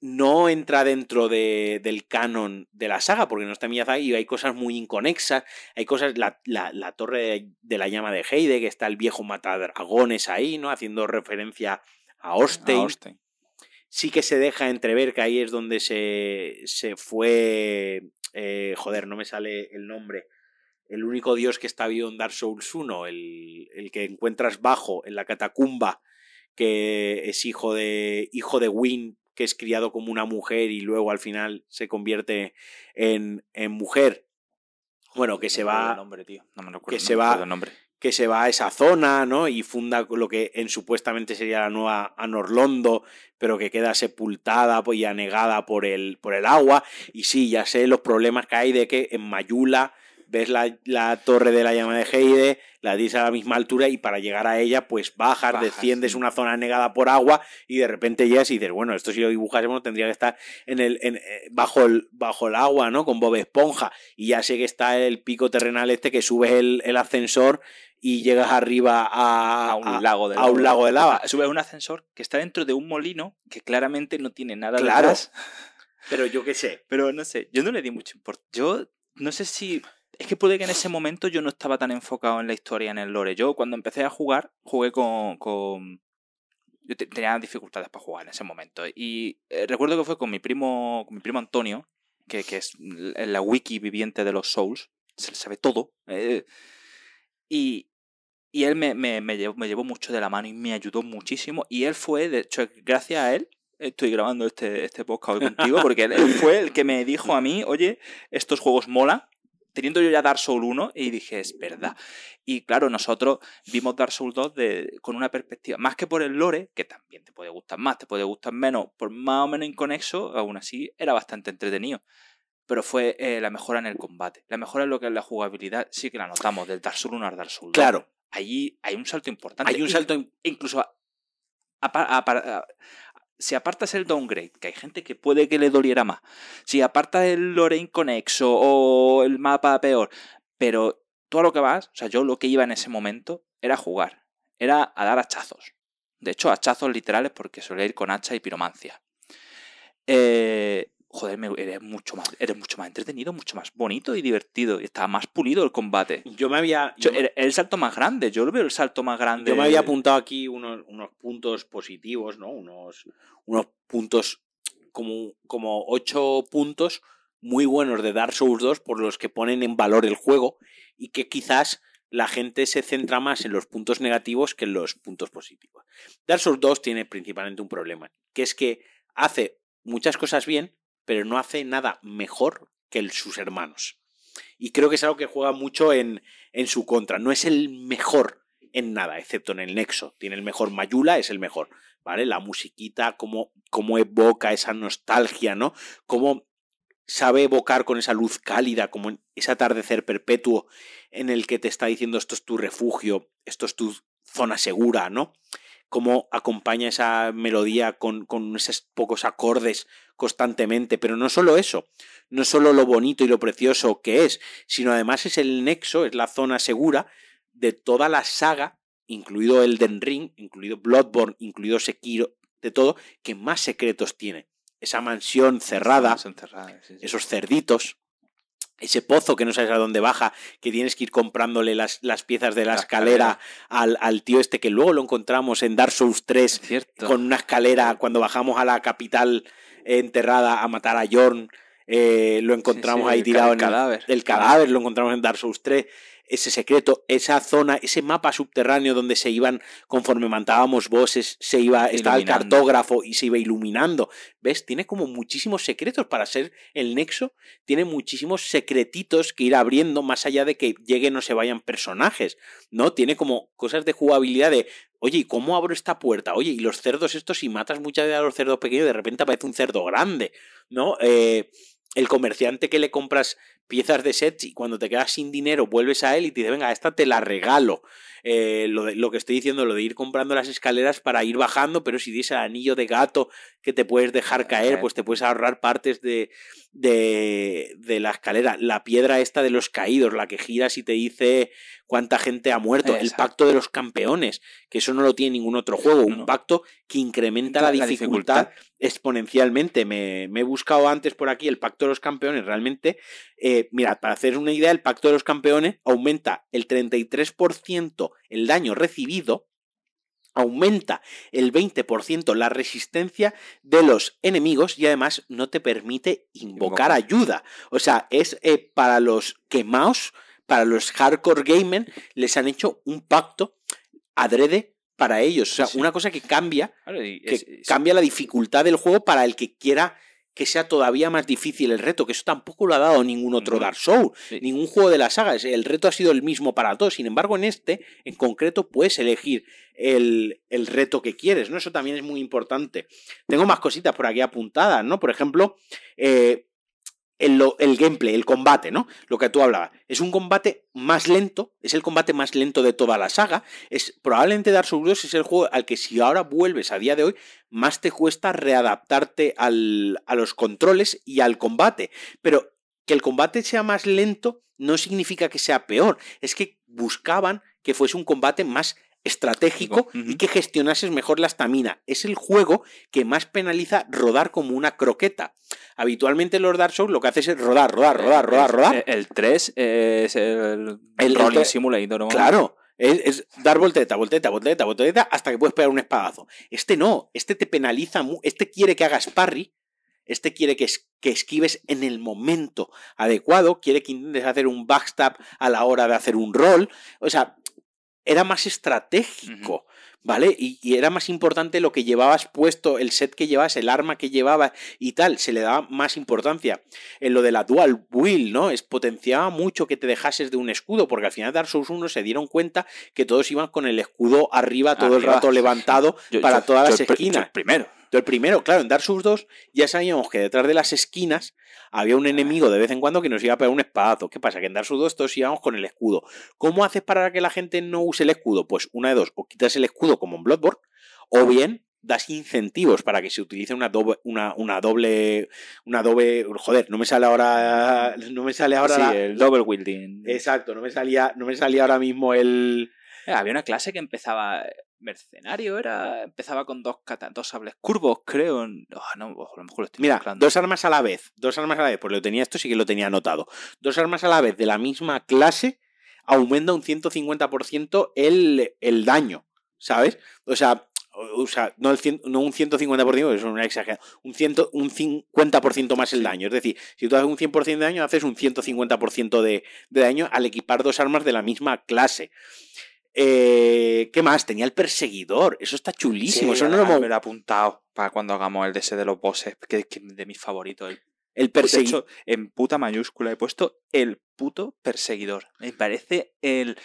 no entra dentro de, del canon de la saga, porque no está Miyazaki y hay cosas muy inconexas, hay cosas, la, la, la torre de, la llama de Heide, que está el viejo matadragones ahí, ¿no? Haciendo referencia a Ostein. Sí que se deja entrever que ahí es donde se, se fue, eh, joder, no me sale el nombre, el único dios que está vivo en Dark Souls 1, el, el que encuentras bajo en la catacumba, que es hijo de, hijo de Win que es criado como una mujer y luego al final se convierte en, en mujer. Bueno, que se va. Nombre, tío. No me que se va. Que se va a esa zona, ¿no? Y funda lo que en supuestamente sería la nueva Anorlondo, pero que queda sepultada y anegada por el, por el agua. Y sí, ya sé los problemas que hay de que en Mayula ves la, la, torre de la llama de Heide, la dices a la misma altura y para llegar a ella, pues bajas, desciendes una zona negada por agua y de repente llegas y dices, bueno, esto si lo dibujásemos tendría que estar en el, en, eh, bajo, el, bajo el agua, ¿no? Con Bob Esponja. Y ya sé que está el pico terrenal este que subes el, el ascensor y llegas arriba a, a un, lago, de a un lago de lava. Subes un ascensor que está dentro de un molino que claramente no tiene nada claro. Detrás. Pero yo qué sé. Pero no sé, yo no le di mucho importancia. Yo no sé si es que puede que en ese momento yo no estaba tan enfocado en la historia, en el lore. Yo cuando empecé a jugar, jugué con... con... Yo tenía dificultades para jugar en ese momento. Y eh, recuerdo que fue con mi primo, con mi primo Antonio, que, que es la wiki viviente de los Souls. Se le sabe todo. Eh, y, y él me, me, me, llevó, me llevó mucho de la mano y me ayudó muchísimo. Y él fue, de hecho, gracias a él, estoy grabando este, este podcast hoy contigo, porque él fue el que me dijo a mí, oye, estos juegos molan, teniendo yo ya Dark Souls 1 y dije, es verdad. Y claro, nosotros vimos Dark Souls 2 de, con una perspectiva, más que por el lore, que también te puede gustar más, te puede gustar menos, por más o menos inconexo, aún así era bastante entretenido. Pero fue eh, la mejora en el combate. La mejora en lo que es la jugabilidad, sí que la notamos, del Dark Souls 1 al Dark Souls 2. Claro. Allí hay un salto importante. Hay un salto. incluso a, a, si apartas el downgrade, que hay gente que puede que le doliera más, si apartas el lore inconexo o el mapa peor, pero todo lo que vas, o sea, yo lo que iba en ese momento era jugar, era a dar hachazos. De hecho, hachazos literales porque suele ir con hacha y piromancia. Eh, joder, eres mucho más, eres mucho más entretenido, mucho más bonito y divertido. Y está más pulido el combate. Yo me había. Yo, el, salto más grande, yo lo veo el salto más grande. Yo me había apuntado aquí unos, unos puntos positivos, ¿no? Unos, unos puntos, como, como ocho puntos muy buenos de Dark Souls 2 por los que ponen en valor el juego y que quizás la gente se centra más en los puntos negativos que en los puntos positivos. Dark Souls 2 tiene principalmente un problema, que es que hace muchas cosas bien, pero no hace nada mejor que sus hermanos. Y creo que es algo que juega mucho en, en su contra. No es el mejor en nada, excepto en el nexo. Tiene el mejor Mayula, es el mejor. ¿Vale? La musiquita, cómo, cómo evoca esa nostalgia, ¿no? Cómo sabe evocar con esa luz cálida, como ese atardecer perpetuo en el que te está diciendo esto es tu refugio, esto es tu zona segura, ¿no? Cómo acompaña esa melodía con, con, esos pocos acordes constantemente. Pero no solo eso, no solo lo bonito y lo precioso que es, sino además es el nexo, es la zona segura de toda la saga, incluido Elden Ring, incluido Bloodborne, incluido Sekiro, de todo, que más secretos tiene. Esa mansión cerrada, esos cerditos, ese pozo que no sabes a dónde baja, que tienes que ir comprándole las, las piezas de la, escalera, Al, al, tío este que luego lo encontramos en Dark Souls 3 con una escalera cuando bajamos a la capital enterrada a matar a Jorn. Eh, lo encontramos ahí tirado en el cadáver. El cadáver lo encontramos en Dark Souls 3 ese secreto, esa zona, ese mapa subterráneo donde se iban, conforme matábamos bosses, se iba, estaba el cartógrafo y se iba iluminando. ¿Ves? Tiene como muchísimos secretos para ser el nexo, tiene muchísimos secretitos que ir abriendo más allá de que lleguen o se vayan personajes, ¿no? Tiene como cosas de jugabilidad de, oye, ¿y cómo abro esta puerta? Oye, y los cerdos estos, si matas muchas veces a los cerdos pequeños, de repente aparece un cerdo grande, ¿no? Eh, el comerciante que le compras piezas de sets y cuando te quedas sin dinero vuelves a él y te dice, venga, esta te la regalo. Eh, lo, de, lo, que estoy diciendo, lo de ir comprando las escaleras para ir bajando, pero si dices el anillo de gato que te puedes dejar caer, pues te puedes ahorrar partes de, de, de, la escalera. La piedra esta de los caídos, la que giras y te dice cuánta gente ha muerto. Exacto. El pacto de los campeones, que eso no lo tiene ningún otro juego. Un no. pacto que incrementa la, la dificultad, dificultad, exponencialmente. Me, me, he buscado antes por aquí el pacto de los campeones. Realmente, eh, mirad, para hacer una idea, el pacto de los campeones aumenta el 33% el daño recibido aumenta el 20% la resistencia de los enemigos y además no te permite invocar ayuda. O sea, es eh, para los quemaos, para los hardcore gamer, les han hecho un pacto adrede para ellos. O sea, sí. una cosa que cambia, que es, es... cambia la dificultad del juego para el que quiera que sea todavía más difícil el reto, que eso tampoco lo ha dado ningún otro Dark Souls, sí. ningún juego de la saga, el reto ha sido el mismo para todos, sin embargo en este, en concreto, puedes elegir el, el reto que quieres, ¿no? Eso también es muy importante. Tengo más cositas por aquí apuntadas, ¿no? Por ejemplo, eh, el, el, gameplay, el combate, ¿no? Lo que tú hablabas. Es un combate más lento, es el combate más lento de toda la saga. Es probablemente Dark Souls 2 es el juego al que si ahora vuelves a día de hoy, más te cuesta readaptarte al, a los controles y al combate. Pero que el combate sea más lento no significa que sea peor. Es que buscaban que fuese un combate más estratégico uh -huh. y que gestionases mejor la estamina. Es el juego que más penaliza rodar como una croqueta. Habitualmente en los Dark Souls lo que haces es rodar, rodar, rodar, rodar, rodar. El, el 3 es el, el Rolling el, Simulator, ¿no? Claro. Es, es, dar volteta, volteta, volteta, volteta, hasta que puedes pegar un espadazo. Este no, este te penaliza, este quiere que hagas parry, este quiere que, es, que, esquives en el momento adecuado, quiere que intentes hacer un backstab a la hora de hacer un roll. O sea, era más estratégico, uh -huh. ¿vale? Y, y, era más importante lo que llevabas puesto, el set que llevabas, el arma que llevabas y tal, se le daba más importancia. En lo de la dual wheel, ¿no? Es potenciaba mucho que te dejases de un escudo, porque al final Dark Souls 1 se dieron cuenta que todos iban con el escudo arriba todo arriba, el rato levantado yo, para yo, todas las esquinas. primero. El primero, claro, en Dark Souls 2 ya sabíamos que detrás de las esquinas había un enemigo de vez en cuando que nos iba a pegar un espadazo. ¿Qué pasa? Que en Dark Souls 2 todos íbamos con el escudo. ¿Cómo haces para que la gente no use el escudo? Pues una de dos, o quitas el escudo como en Bloodborne, o bien das incentivos para que se utilice una doble, una, una doble, una doble, joder, no me sale ahora, no me sale ahora. Sí, el double wielding. Exacto, no me salía, no me salía ahora mismo el. Eh, había una clase que empezaba mercenario era empezaba con dos dos sables curvos creo oh, no, a lo mejor lo estoy mira mezclando. dos armas a la vez dos armas a la vez pues lo tenía esto sí que lo tenía anotado dos armas a la vez de la misma clase aumenta un 150% el, el daño sabes o sea o sea, no, el cien, no un 150%, es una exageración, un, ciento, un 50% más el daño. Es decir, si tú haces un 100% de daño, haces un 150% de, de daño al equipar dos armas de la misma clase. Eh, ¿Qué más? Tenía el perseguidor. Eso está chulísimo. Sí, Eso no lo hemos... me lo he apuntado para cuando hagamos el DS de los bosses, que es de mis favoritos. El, el perseguidor. En puta mayúscula he puesto el puto perseguidor. Me parece el.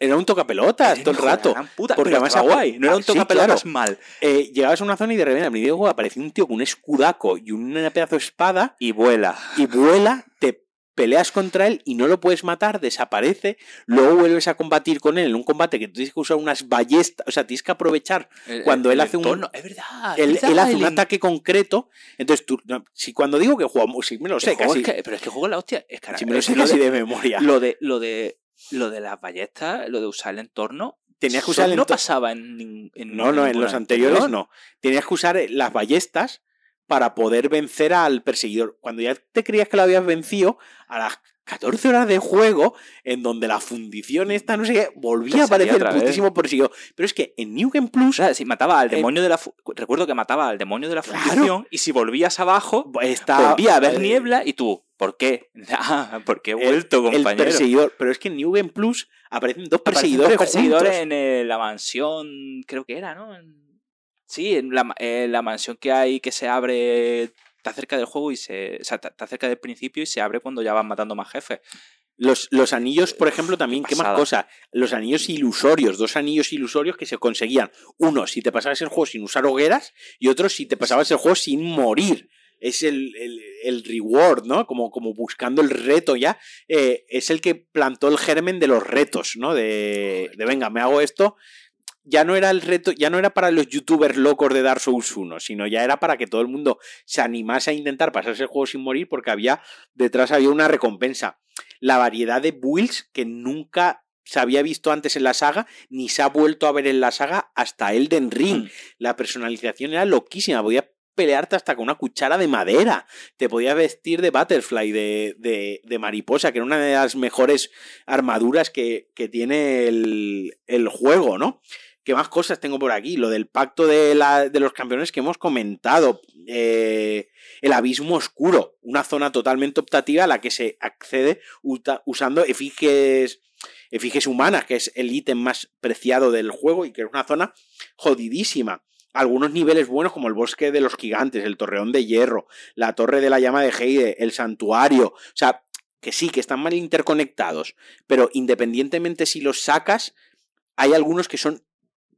Era un tocapelotas todo el rato. Puta, porque además era guay, no era un tocapelotas claro. mal. Eh, llegabas a una zona y de repente al video aparecía un tío con un escudaco y una pedazo de espada. Y vuela. Y vuela, te peleas contra él y no lo puedes matar, desaparece, luego vuelves a combatir con él en un combate que tienes que usar unas ballestas, o sea, tienes que aprovechar el, cuando él hace un es verdad, él, es verdad, él hace un ataque concreto, entonces tú si cuando digo que jugamos, si me lo sé, casi, es que, pero es que juego la hostia, es que si me lo sé casi de, de memoria. Lo de lo de lo de las ballestas, lo de usar el entorno, tenías que usar el no pasaba en, en no no en los anteriores anterior. no tenías que usar las ballestas para poder vencer al perseguidor. Cuando ya te creías que lo habías vencido, a las 14 horas de juego en donde la fundición esta, no sé qué, volvía a aparecer el putísimo perseguidor. Pero es que en New Game Plus. Sea, si mataba al demonio de la. Recuerdo que mataba al demonio de la fundición claro, y si volvías abajo, está, volvía a haber niebla y tú. ¿Por qué? Ah, porque he vuelto, el, compañero. El perseguidor. Pero es que en New Game Plus aparecen dos perseguidores. Aparecen dos perseguidores juntos. en el, la mansión, creo que era, ¿no? En Sí, en la, la mansión que hay que se abre, está cerca del juego y se. O sea, está cerca del principio y se abre cuando ya van matando más jefes. Los, los, anillos, por ejemplo, también, qué, qué más cosa. Los anillos ilusorios, dos anillos ilusorios que se conseguían. Uno, si te pasabas el juego sin usar hogueras, y otro, si te pasabas el juego sin morir. es el, el, reward, ¿no? Como, como buscando el reto ya, eh, es el que plantó el germen de los retos, ¿no? De, de venga, me hago esto ya no era el reto, ya no era para los youtubers locos de Dark Souls 1, sino ya era para que todo el mundo se animase a intentar pasarse el juego sin morir porque había detrás había una recompensa. La variedad de builds que nunca se había visto antes en la saga, ni se ha vuelto a ver en la saga hasta Elden Ring. Mm. La personalización era loquísima, podía pelearte hasta con una cuchara de madera. Te podías vestir de butterfly, de, de, de, mariposa, que era una de las mejores armaduras que, que tiene el, el, juego, ¿no? ¿Qué más cosas tengo por aquí? Lo del pacto de, la, de los campeones que hemos comentado. Eh, el abismo oscuro, una zona totalmente optativa a la que se accede usando efigies, efigies humanas, que es el ítem más preciado del juego y que es una zona jodidísima. Algunos niveles buenos como el bosque de los gigantes, el torreón de hierro, la torre de la llama de Heide, el santuario. O sea, que sí, que están mal interconectados, pero independientemente si los sacas, hay algunos que son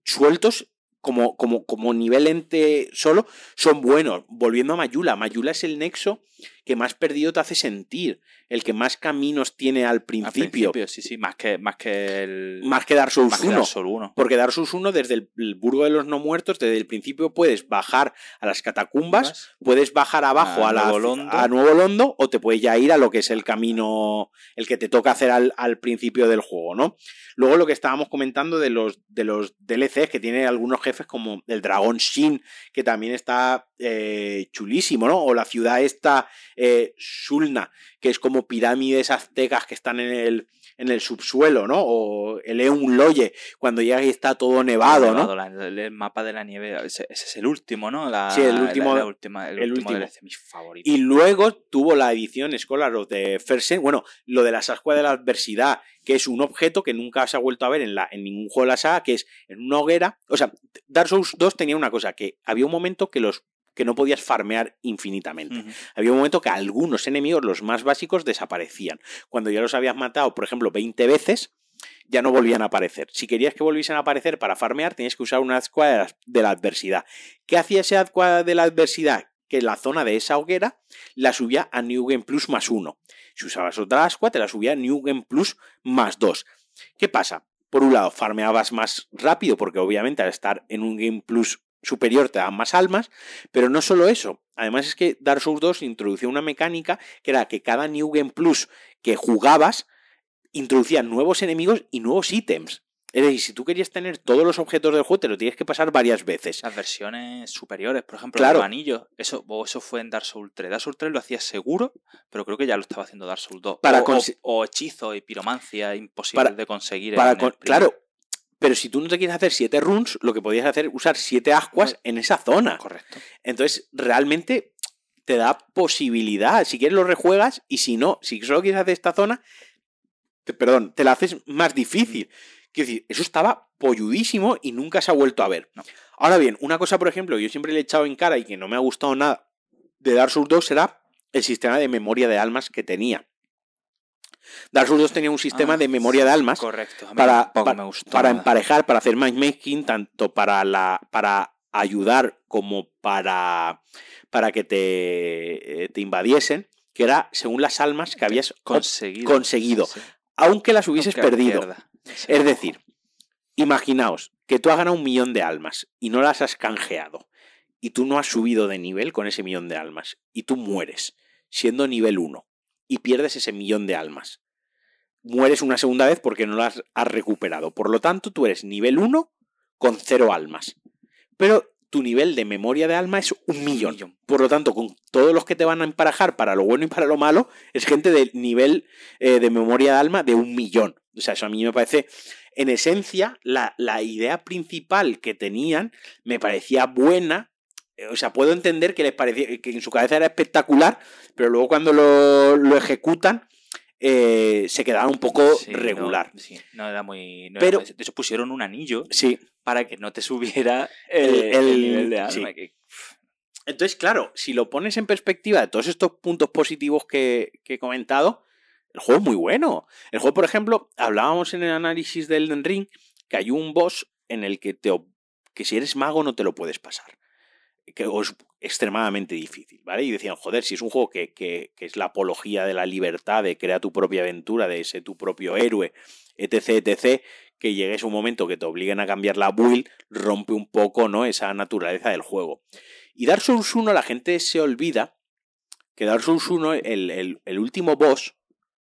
sueltos como, como, como nivel ente solo, son buenos. Volviendo a Mayula, Mayula es el nexo que más perdido te hace sentir, el que más caminos tiene al principio. sí, sí, más que, más que el. Más que Dark Souls 1. Porque Dark Souls 1, desde el, Burgo de los No Muertos, desde el principio puedes bajar a las catacumbas, puedes bajar abajo a, Nuevo Londo. a Nuevo Londo, o te puedes ya ir a lo que es el camino, el que te toca hacer al, al principio del juego, ¿no? Luego lo que estábamos comentando de los, de los DLCs, que tiene algunos jefes como el dragón Shin, que también está eh, chulísimo, ¿no? O la ciudad esta eh, Sulna, que es como pirámides aztecas que están en el, en el subsuelo, ¿no? O el Eun Loye, cuando llega y está todo nevado, ¿no? el, mapa de la nieve, ese, es el último, ¿no? La, sí, el último. el último, mis favoritos. Y luego tuvo la edición Scholar of the First bueno, lo de la Sascua de la Adversidad, que es un objeto que nunca se ha vuelto a ver en, la, en ningún juego de la saga, que es en una hoguera. O sea, Dark Souls 2 tenía una cosa, que había un momento que los que no podías farmear infinitamente. Había un momento que algunos enemigos, los más básicos, desaparecían. Cuando ya los habías matado, por ejemplo, 20 veces, ya no volvían a aparecer. Si querías que volviesen a aparecer para farmear, tenías que usar una escuadra de la adversidad. ¿Qué hacía esa escuadra de la adversidad? Que la zona de esa hoguera la subía a New Game Plus más uno. Si usabas otra ascua, te la subía a New Game Plus más dos. ¿Qué pasa? Por un lado, farmeabas más rápido, porque obviamente al estar en un Game Plus superior te dan más almas, pero no solo eso. Además es que Dark Souls 2 introdució una mecánica que era que cada New Game Plus que jugabas introducía nuevos enemigos y nuevos ítems. Es decir, si tú querías tener todos los objetos del juego, te lo tienes que pasar varias veces. Las versiones superiores, por ejemplo, claro. el anillo, eso, eso fue en Dark Souls 3. Dark Souls 3 lo hacía seguro, pero creo que ya lo estaba haciendo Dark Souls 2. Para o, hechizo y piromancia imposible de conseguir. claro, pero si tú no te quieres hacer siete runs, lo que podías hacer es usar siete ascuas en esa zona. Correcto. Entonces, realmente te da posibilidad. Si quieres lo rejuegas y si no, si solo quieres hacer esta zona, perdón, te la haces más difícil. Quiero decir, eso estaba polludísimo y nunca se ha vuelto a ver. Ahora bien, una cosa, por ejemplo, yo siempre le he echado en cara y que no me ha gustado nada de Dark Souls 2 será el sistema de memoria de almas que tenía. Dark Souls 2 tenía un sistema ah, de memoria de almas para, para, emparejar, para hacer matchmaking, tanto para, la, para ayudar como para, para que te, eh, te invadiesen, que era según las almas que habías conseguido, conseguido aunque las hubieses perdido. Es decir, imaginaos que tú has ganado un millón de almas y no las has canjeado, y tú no has subido de nivel con ese millón de almas, y tú mueres siendo nivel 1 y pierdes ese millón de almas. Mueres una segunda vez porque no las has recuperado. Por lo tanto, tú eres nivel 1 con cero almas. Pero tu nivel de memoria de alma es un millón. Por lo tanto, con todos los que te van a emparejar para lo bueno y para lo malo, es gente de nivel eh, de memoria de alma de un millón. O sea, eso a mí me parece, en esencia, la, la idea principal que tenían me parecía buena, eh, o sea, puedo entender que les parecía que en su cabeza era espectacular, pero luego cuando lo, ejecutan, eh, se quedaba un poco regular. No, sí, no era muy. pero, de hecho, pusieron un anillo sí. para que no te subiera el, nivel de alma. Entonces, claro, si lo pones en perspectiva de todos estos puntos positivos que, que, he comentado, el juego es muy bueno. El juego, por ejemplo, hablábamos en el análisis del Elden Ring que hay un boss en el que, te, que si eres mago no te lo puedes pasar que es extremadamente difícil, ¿vale? Y decían, joder, si es un juego que, que, es la apología de la libertad, de crear tu propia aventura, de ser tu propio héroe, etc., etc., que llegues un momento que te obliguen a cambiar la build, rompe un poco, ¿no? Esa naturaleza del juego. Y Dark Souls 1, la gente se olvida que Dark Souls 1, el, el, el último boss,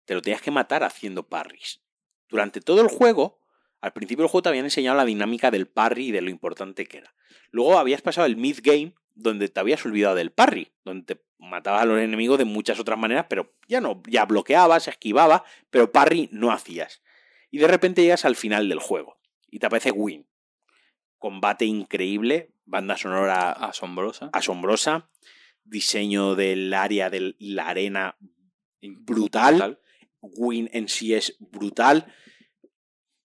te lo tenías que matar haciendo parries. Durante todo el juego, al principio del juego te habían enseñado la dinámica del parry y de lo importante que era. Luego habías pasado el mid-game, donde te habías olvidado del parry, donde te matabas a los enemigos de muchas otras maneras, pero ya no, ya bloqueabas, esquivabas, pero parry no hacías. Y de repente llegas al final del juego y te aparece Win. Combate increíble, banda sonora asombrosa. asombrosa, diseño del área de la arena brutal. brutal. Win en sí es brutal.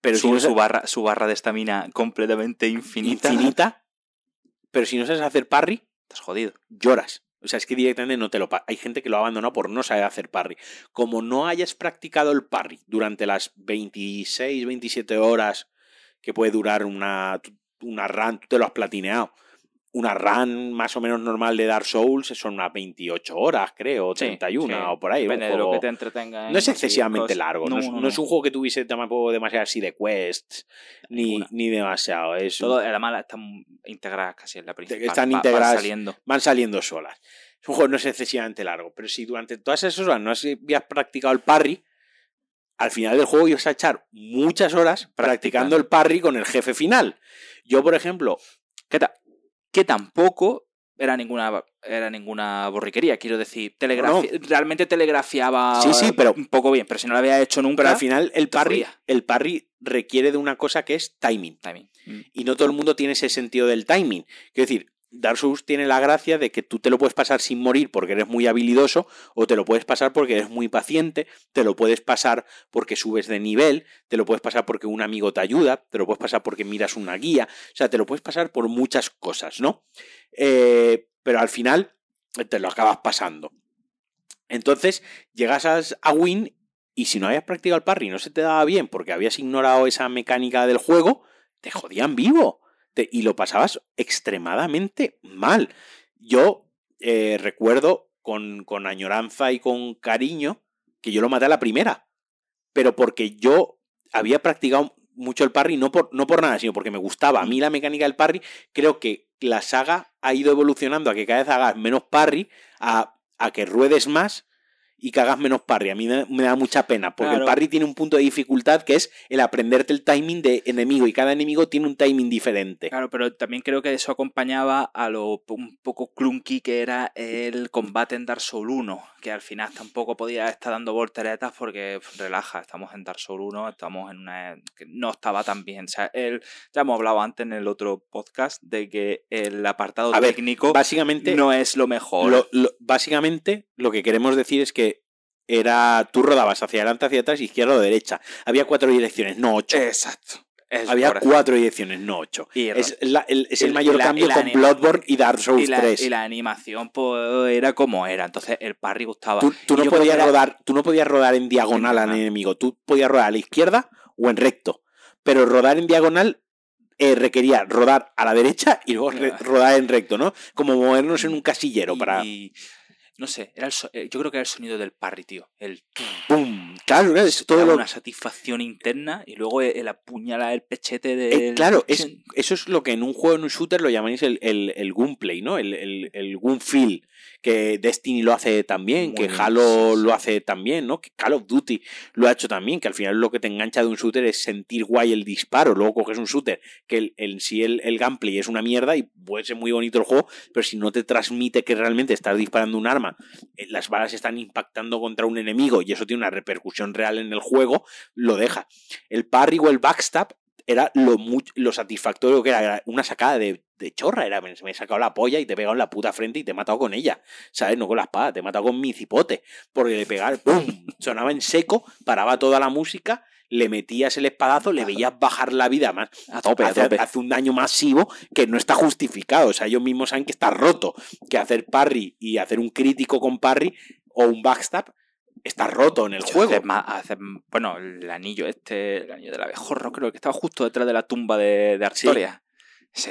Pero si no su, barra, su barra de estamina completamente infinita. Infinita. Pero si no sabes hacer parry, estás jodido. Lloras. O sea, es que directamente no te lo... Hay gente que lo ha abandonado por no saber hacer parry. Como no hayas practicado el parry durante las 26, 27 horas que puede durar una, una run, tú te lo has platineado una run más o menos normal de Dark Souls son unas 28 horas, creo, 31 sí, sí. o por ahí. Depende de lo que te entretenga. No es excesivamente largo, no, no, es, no, es, un juego que tuviese tampoco demasiado así de quests, ni, ni demasiado. Es Todo, además están integradas casi en la principal. Están integradas, van saliendo. van saliendo solas. Es un juego no es excesivamente largo, pero si durante todas esas horas no habías practicado el parry, al final del juego ibas a echar muchas horas practicando el parry con el jefe final. Yo, por ejemplo, ¿qué tal? Que tampoco era ninguna era ninguna borriquería, quiero decir, no. realmente telegrafiaba sí, sí, pero, un poco bien, pero si no lo había hecho nunca. Pero al final el parry, el parry requiere de una cosa que es timing. timing. Mm. Y no todo el mundo tiene ese sentido del timing. Quiero decir, Dark tiene la gracia de que tú te lo puedes pasar sin morir porque eres muy habilidoso, o te lo puedes pasar porque eres muy paciente, te lo puedes pasar porque subes de nivel, te lo puedes pasar porque un amigo te ayuda, te lo puedes pasar porque miras una guía, o sea, te lo puedes pasar por muchas cosas, ¿no? Eh, pero al final te lo acabas pasando. Entonces, llegas a Win y si no habías practicado el parry no se te daba bien porque habías ignorado esa mecánica del juego, te jodían vivo y lo pasabas extremadamente mal. Yo eh, recuerdo con, con añoranza y con cariño que yo lo maté a la primera, pero porque yo había practicado mucho el parry, no por, no por nada, sino porque me gustaba. A mí la mecánica del parry, creo que la saga ha ido evolucionando a que cada vez hagas menos parry, a, a que ruedes más y que hagas menos parry. A mí me, me da mucha pena, porque claro. el parry tiene un punto de dificultad que es el aprenderte el timing de enemigo y cada enemigo tiene un timing diferente. Claro, pero también creo que eso acompañaba a lo un poco clunky que era el combate en Dark Souls 1, que al final tampoco podía estar dando volteretas porque relaja, estamos en Dark Souls 1, estamos en una que no estaba tan bien. O sea, el, ya hemos hablado antes en el otro podcast de que el apartado a técnico ver, básicamente, no es lo mejor. Lo, lo, básicamente lo que queremos decir es que era tú rodabas hacia adelante, hacia atrás, izquierda o derecha. Había cuatro direcciones, no ocho. Exacto. Es Había cuatro direcciones, no ocho. Y es, la, el, es el, el, mayor la, cambio con Bloodborne y Dark Souls y la, 3. Y la animación pues, era como era. Entonces el parry gustaba. Tú, tú no, podías era... rodar, tú no podías rodar en diagonal al enemigo. Tú podías rodar a la izquierda o en recto. Pero rodar en diagonal eh, requería rodar a la derecha y luego rodar en recto, ¿no? Como movernos en un casillero y, para. Y no sé, era el so eh, yo creo que era el sonido del parry, tío. El ¡Bum! Claro, es todo lo... una satisfacción interna y luego el apuñalar el pechete de. Eh, claro, es, eso es lo que en un juego, en un shooter, lo llamáis el, el, el gunplay, ¿no? El, el, el gunfeel. Que Destiny lo hace también, Muy que Halo lo hace también, ¿no? Que Call of Duty lo ha hecho también, que al final lo que te engancha de un shooter es sentir guay el disparo. Luego coges un shooter que el, el, sí el, el gameplay es una mierda y puede ser muy bonito el juego, pero si no te transmite que realmente estás disparando un arma las balas están impactando contra un enemigo y eso tiene una repercusión real en el juego, lo deja. El parry o el backstab era lo, lo satisfactorio que era, era una sacada de, de, chorra, era me, me he sacado la polla y te he pegado en la puta frente y te he matado con ella, ¿sabes? No con la espada, te he matado con mi cipote, porque le pegar, ¡pum! sonaba en seco, paraba toda la música le metías el espadazo, le veías bajar la vida más. A tope, hace, a tope. hace un daño masivo que no está justificado. O sea, ellos mismos saben que está roto. Que hacer parry y hacer un crítico con parry o un backstab está roto en el Yo juego. Hace más, hace, bueno, el anillo este, el anillo del abejorro, creo que estaba justo detrás de la tumba de, de Artoria. Sí.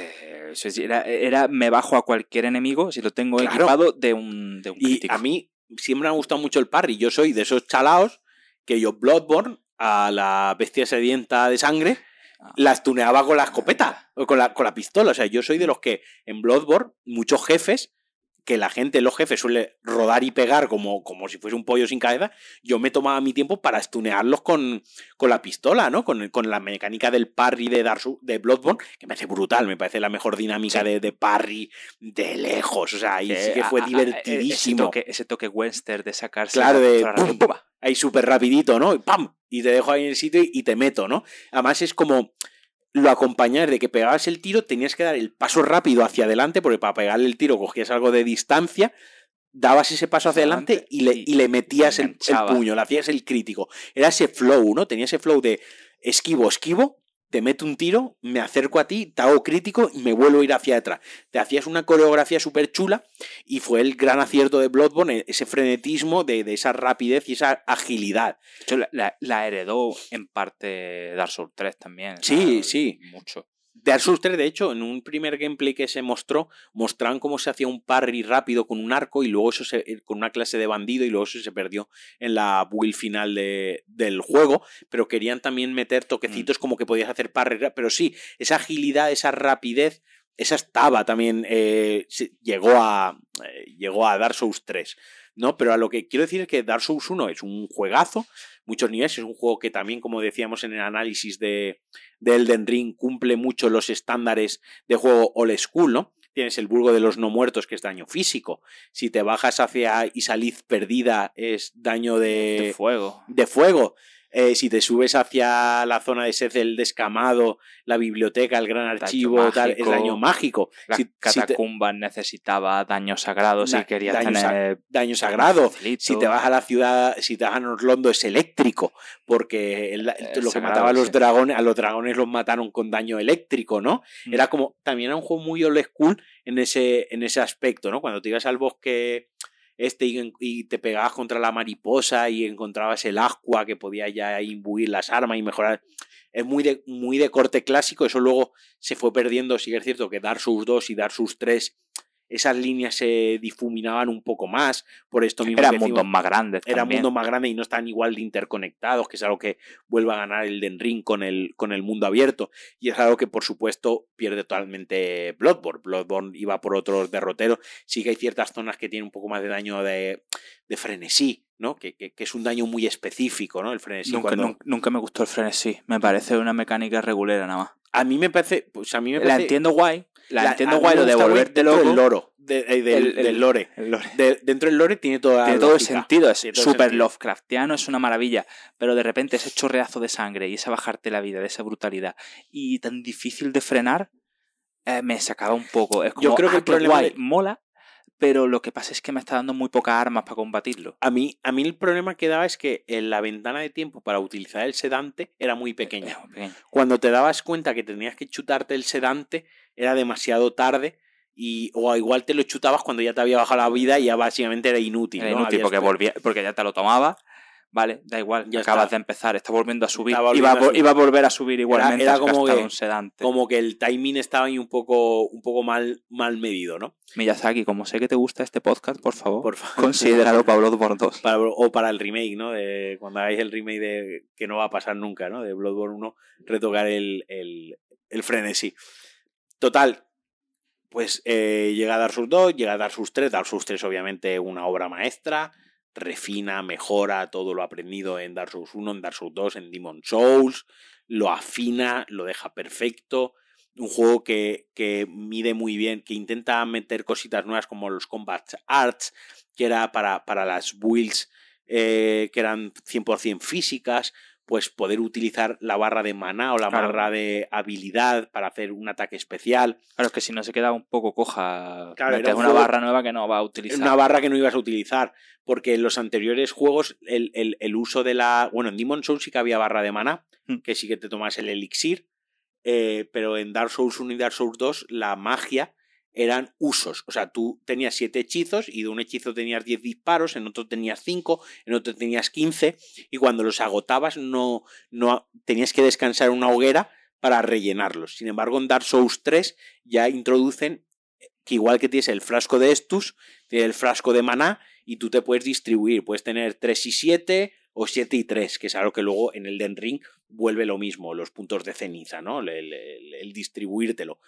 Era, era- me bajo a cualquier enemigo si lo tengo Claro. equipado de un, de un Y crítico. a mí siempre me ha gustado mucho el parry. Yo soy de esos chalaos que yo Bloodborne a la bestia sedienta de sangre Ah. las tuneaba con la escopeta o con la, con la pistola. O sea, yo soy de los que en Bloodborne, muchos jefes, que la gente, los jefes, suele rodar y pegar como, como si fuese un pollo sin cabeza, yo me tomaba mi tiempo para estunearlos con, con la pistola, ¿no? Con, con la mecánica del parry de, Dark de Bloodborne, que me parece brutal, me parece la mejor dinámica Sí. de, de parry de lejos. O sea, ahí sí que a- fue a- a- divertidísimo. Ese toque, ese toque western de sacarse. Claro, la de pum, pum, ahí súper rapidito, ¿no? Y ¡Pam! Y te dejo ahí en el sitio y, y te meto, ¿no? Además es como lo acompañar de que pegabas el tiro, tenías que dar el paso rápido hacia adelante, porque para pegarle el tiro cogías algo de distancia, dabas ese paso hacia adelante y le, y- le metías el, el puño, le hacías el crítico. Era ese flow, ¿no? Tenía ese flow de esquivo, esquivo, te meto un tiro, me acerco a ti, te hago crítico y me vuelvo a ir hacia atrás. Te hacías una coreografía súper chula y fue el gran acierto de Bloodborne, ese frenetismo de, de esa rapidez y esa agilidad. De hecho, la, la- la heredó en parte Dark Souls 3 también. Sí, sí. Mucho. Dark Souls 3, de hecho, en un primer gameplay que se mostró, mostraban cómo se hacía un parry rápido con un arco y luego eso se, eh, con una clase de bandido y luego eso se perdió en la build final de- del juego, pero querían también meter toquecitos como que podías hacer parry, pero sí, esa agilidad, esa rapidez, esa estaba también, eh, llegó, a, eh, llegó a Dark Souls 3. ¿no? Pero a lo que quiero decir es que Dark Souls 1 es un juegazo, muchos niveles, es un juego que también, como decíamos en el análisis de, de Elden Ring, cumple mucho los estándares de juego old school, ¿no? Tienes el burgo de los no muertos, que es daño físico. Si te bajas hacia Isaliz perdida, es daño De de, fuego. de fuego. Eh, si te subes hacia la zona de Seth el descamado, la biblioteca, el gran archivo, tal, es daño mágico. Las Si- si te- catacumbas necesitaba daño sagrado Da- si querías daño sa- tener daño sagrado. Si te vas a la ciudad, si te vas a Norlondo es eléctrico, porque el- el- lo que mataba a los sí. dragones, a los dragones los mataron con daño eléctrico, ¿no? Mm. Era como, también era un juego muy old school en ese, en ese aspecto, ¿no? Cuando te ibas al bosque este y, te pegabas contra la mariposa y encontrabas el agua que podía ya imbuir las armas y mejorar. Es muy de, muy de corte clásico, eso luego se fue perdiendo, sí es cierto que Dark Souls 2 y Dark Souls 3 esas líneas se difuminaban un poco más por esto mismo Eran mundos más grandes eran mundos más grandes y no están igual de interconectados, que es algo que vuelve a ganar el Den Ring con el, con el mundo abierto. Y es algo que, por supuesto, pierde totalmente Bloodborne. Bloodborne iba por otros derroteros. Sí que hay ciertas zonas que tienen un poco más de daño de, de frenesí, ¿no? Que, que- que es un daño muy específico, ¿no? El frenesí. Nunca, cuando- nunca me gustó el frenesí. Me parece una mecánica regulera nada más. A mí me parece. Pues a mí me La parece. entiendo guay. La, la- entiendo guay lo de volverte loco. del loro. de- eh, El- el- del lore. el lore. De- dentro del lore tiene toda Tiene todo el sentido, es súper. Lovecraftiano, es una maravilla. Pero de repente ese chorreazo de sangre y esa bajarte la vida, de esa brutalidad, y tan difícil de frenar, eh, me sacaba un poco. Es como, Yo creo que "Ah, el problema guay, mola, pero lo que pasa es que me está dando muy pocas armas para combatirlo. A mí, a mí el problema que daba es que en la ventana de tiempo para utilizar el sedante era muy pequeña. Muy. Cuando te dabas cuenta que tenías que chutarte el sedante, era demasiado tarde. Y, o igual te lo chutabas cuando ya te había bajado la vida y ya básicamente era inútil. Era ¿no? inútil Habías- porque, volvía, porque ya te lo tomaba. Vale, da igual, Ya acabas está. de empezar, está volviendo a subir. Iba, a, subir. iba a volver a subir igualmente. era como que- un sedante. Como que el timing estaba ahí un poco, un poco mal, mal medido, ¿no? Miyazaki, como sé que te gusta este podcast, por favor, Por favor. considéralo para Bloodborne 2. Para- o para el remake, ¿no? De, cuando hagáis el remake de que no va a pasar nunca, ¿no? De Bloodborne 1, retocar el, el, el frenesí. Total, pues eh, llega Dark Souls 2, llega Dark Souls 3, Dark Souls 3 obviamente una obra maestra, refina, mejora todo lo aprendido en Dark Souls 1, en Dark Souls 2, en Demon Souls, lo afina, lo deja perfecto. Un juego que, que mide muy bien, que intenta meter cositas nuevas como los Combat Arts, que era para, para las builds eh, que eran 100% físicas, pues poder utilizar la barra de maná o la Claro. barra de habilidad para hacer un ataque especial. Claro, es que si no se queda un poco coja. Claro, metes era un una juego- barra nueva que no va a utilizar. Una barra que no ibas a utilizar, porque en los anteriores juegos el, el- el uso de la... Bueno, en Demon Souls sí que había barra de maná, Mm. que sí que te tomas el elixir, eh, pero en Dark Souls 1 y Dark Souls 2 la magia eran usos. O sea, tú tenías siete hechizos y de un hechizo tenías 10 disparos, en otro tenías 5, en otro tenías 15 y cuando los agotabas no, no tenías que descansar en una hoguera para rellenarlos. Sin embargo, en Dark Souls 3 ya introducen que igual que tienes el frasco de Estus, tienes el frasco de maná y tú te puedes distribuir. Puedes tener 3 y 7 o 7 y 3, que es algo que luego en el Den Ring vuelve lo mismo, los puntos de ceniza, ¿no? El, el, el distribuírtelo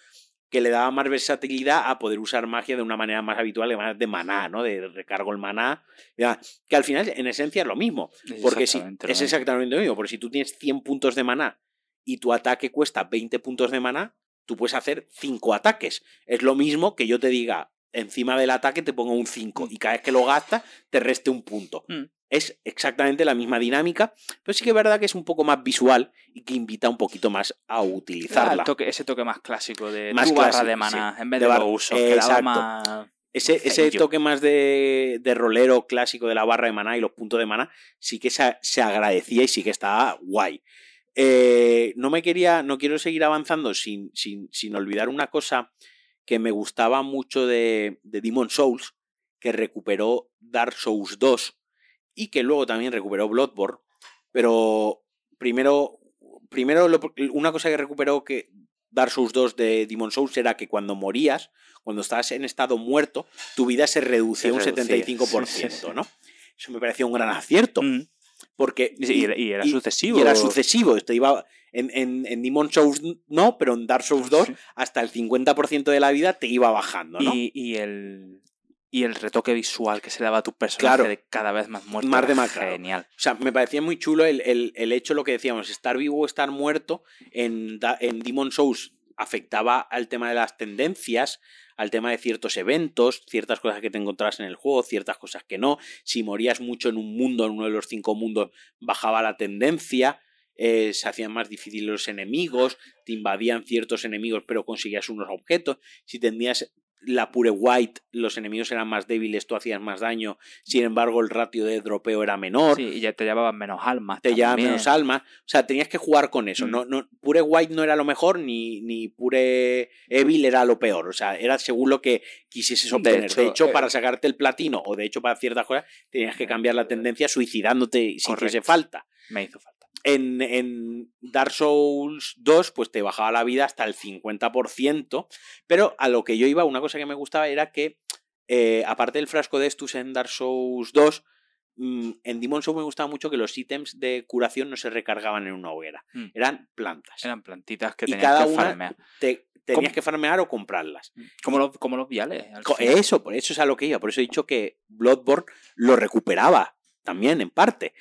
que le daba más versatilidad a poder usar magia de una manera más habitual, más de maná, ¿no? De recargo el maná. Que al final, en esencia, es lo mismo. Porque si, es exactamente lo mismo. Porque si tú tienes 100 puntos de maná y tu ataque cuesta 20 puntos de maná, tú puedes hacer 5 ataques. Es lo mismo que yo te diga, encima del ataque te pongo un 5 mm. y cada vez que lo gastas te reste un punto. Mm es exactamente la misma dinámica, pero sí que es verdad que es un poco más visual y que invita un poquito más a utilizarla. ese toque más clásico de más barra de mana en vez de, de más... Ese, ese, toque más de, de, rolero clásico de la barra de maná y los puntos de maná sí que se, se agradecía y sí que estaba guay. Eh, no me quería, no quiero seguir avanzando sin, sin, sin olvidar una cosa que me gustaba mucho de, de Demon Souls, que recuperó Dark Souls 2 y que luego también recuperó Bloodborne, pero primero, primero una cosa que recuperó que Dark Souls 2 de Demon Souls era que cuando morías, cuando estabas en estado muerto, tu vida se reducía un 75%, ¿no? Eso me parecía un gran acierto. Mm. Porque, y, era, sucesivo. Y era sucesivo. Esto iba, en, en, en, Demon Souls no, pero en Dark Souls 2 hasta el 50% de la vida te iba bajando, ¿no? Y, y el, y el retoque visual que se daba a tu personaje de cada vez más muerto. Más de Genial. O sea, me parecía muy chulo el, el, el, hecho, lo que decíamos, estar vivo o estar muerto en, en Demon Souls afectaba al tema de las tendencias, al tema de ciertos eventos, ciertas cosas que te encontrabas en el juego, ciertas cosas que no. Si morías mucho en un mundo, en uno de los cinco mundos, bajaba la tendencia. Eh, se hacían más difíciles los enemigos, te invadían ciertos enemigos pero conseguías unos objetos, si tenías la pure white, los enemigos eran más débiles, tú hacías más daño, sin embargo el ratio de dropeo era menor. Sí, y ya te llevaban menos almas. Te llevaban menos almas. O sea, tenías que jugar con eso. Mm. No, no, pure white no era lo mejor, ni, ni pure evil era lo peor. O sea, era según lo que quisieses obtener. De hecho, eh, para sacarte el platino, o de hecho para ciertas cosas, tenías que cambiar la tendencia suicidándote si hiciese falta. Me hizo falta. En, en, Dark Souls 2, pues te bajaba la vida hasta el 50%, pero a lo que yo iba, una cosa que me gustaba era que, eh, aparte del frasco de Estus en Dark Souls 2, mm, en Demon Souls me gustaba mucho que los ítems de curación no se recargaban en una hoguera, mm. eran plantas. Eran plantitas que tenías que farmear. tenías que farmear o comprarlas. Mm. Como los, como los viales. Eso, por eso es a lo que iba. Por eso he dicho que Bloodborne lo recuperaba también, en parte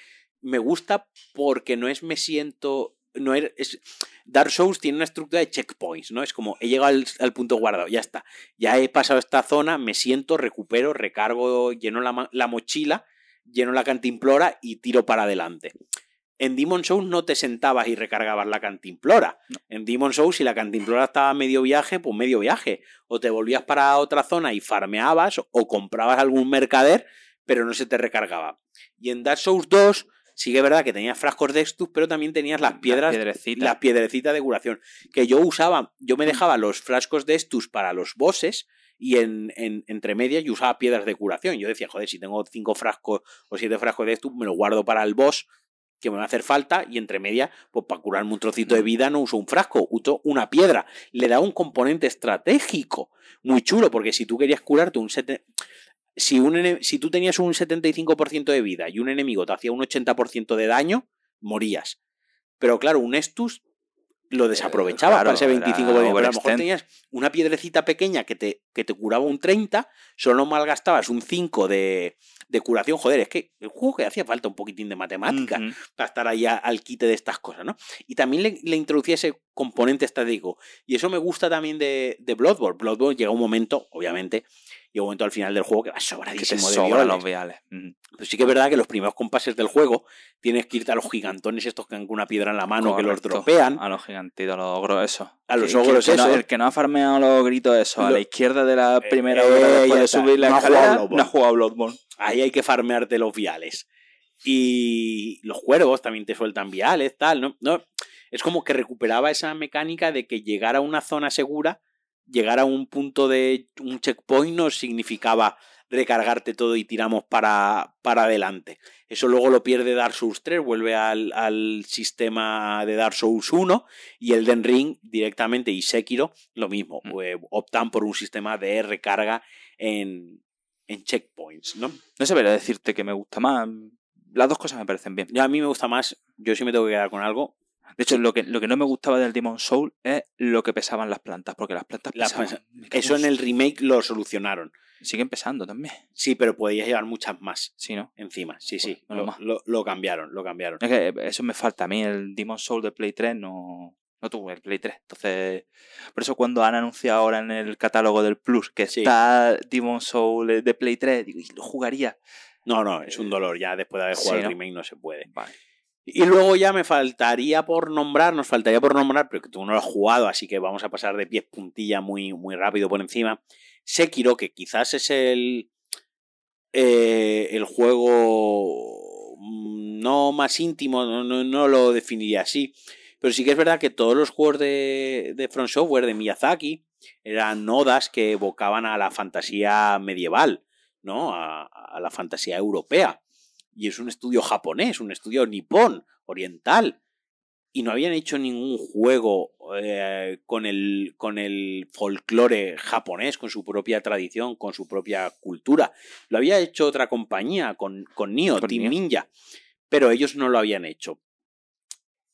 me gusta porque no es me siento. No es, Dark Souls tiene una estructura de checkpoints, ¿no? Es como he llegado al, punto guardado, ya está. Ya he pasado esta zona, me siento, recupero, recargo, lleno la, la mochila, lleno la cantimplora y tiro para adelante. En Demon Souls no te sentabas y recargabas la cantimplora. En Demon Souls, si la cantimplora estaba a medio viaje, pues medio viaje. O te volvías para otra zona y farmeabas, o comprabas algún mercader, pero no se te recargaba. Y en Dark Souls 2 sí que es verdad que tenías frascos de Estus, pero también tenías las piedras, las piedrecitas de curación, que yo usaba, yo me mm. dejaba los frascos de Estus para los bosses y en, entre medias yo usaba piedras de curación. Yo decía, joder, si tengo cinco frascos o siete frascos de Estus, me lo guardo para el boss que me va a hacer falta y entre medias, pues para curarme un trocito de mm. vida no uso un frasco, uso una piedra. Le da un componente estratégico muy chulo, porque si tú querías curarte un set si, un, si tú tenías un 75% de vida y un enemigo te hacía un 80% de daño, morías. Pero claro, un Estus lo desaprovechaba para ese 25%. Pero a lo mejor tenías una piedrecita pequeña que te, que te curaba un 30, solo malgastabas un 5 de, de curación. Joder, es que el juego que hacía falta un poquitín de matemática para estar ahí al quite de estas cosas, ¿no? Y también le, le introducía ese componente estático. Y eso me gusta también de, de Bloodborne. Bloodborne llega un momento, obviamente, y un momento al final del juego que va sobradísimo que de los viales. Pero sí que es verdad que los primeros compases del juego tienes que irte a los gigantones estos que han con una piedra en la mano que los dropean. A los gigantitos, a los ogros eso. A los ogros eso. el que no ha farmeado los gritos eso, a la izquierda de la primera hora eh, después de subir la no escalera, no ha jugado Bloodborne. Ahí hay que farmearte los viales. Y los cuervos también te sueltan viales, tal, ¿no? no es como que recuperaba esa mecánica de que llegar a una zona segura llegar a un punto de un checkpoint no significaba recargarte todo y tiramos para, para adelante. Eso luego lo pierde Dark Souls 3, vuelve al, al sistema de Dark Souls 1 y el Den Ring directamente y Sekiro lo mismo, Mm. pues, optan por un sistema de recarga en, en checkpoints, ¿no? No sabría decirte que me gusta más. Las dos cosas me parecen bien. Yo a mí me gusta más, yo sí me tengo que quedar con algo. De hecho, lo que, lo que no me gustaba del Demon Soul es lo que pesaban las plantas, porque las plantas Las pesaban. Eso en el remake lo solucionaron. Siguen pesando también. Sí, pero podías llevar muchas más Sí, ¿no? encima. Sí, Pues, sí. Lo, lo- lo cambiaron, lo cambiaron. Es que eso me falta a mí. El Demon Soul de Play 3 no, no tuve el Play 3. Entonces, por eso cuando han anunciado ahora en el catálogo del Plus que Sí. está Demon Soul de Play 3, digo, "Y lo jugaría. No, no, es un dolor. Ya después de haber jugado ¿no? el remake no se puede. Vale. Y luego ya me faltaría por nombrar, nos faltaría por nombrar, pero que tú no lo has jugado, así que vamos a pasar de pies puntilla muy, muy rápido por encima. Sekiro, que quizás es el, eh, el juego mm, no más íntimo, no, no, no lo definiría así, pero sí que es verdad que todos los juegos de, de From Software, de Miyazaki, eran nodas que evocaban a la fantasía medieval, ¿no? A la fantasía europea y es un estudio japonés, un estudio nipón, oriental. Y no habían hecho ningún juego eh, con, el, con el folclore japonés, con su propia tradición, con su propia cultura. Lo había hecho otra compañía, con, con Con Team. Ninja, pero ellos no lo habían hecho.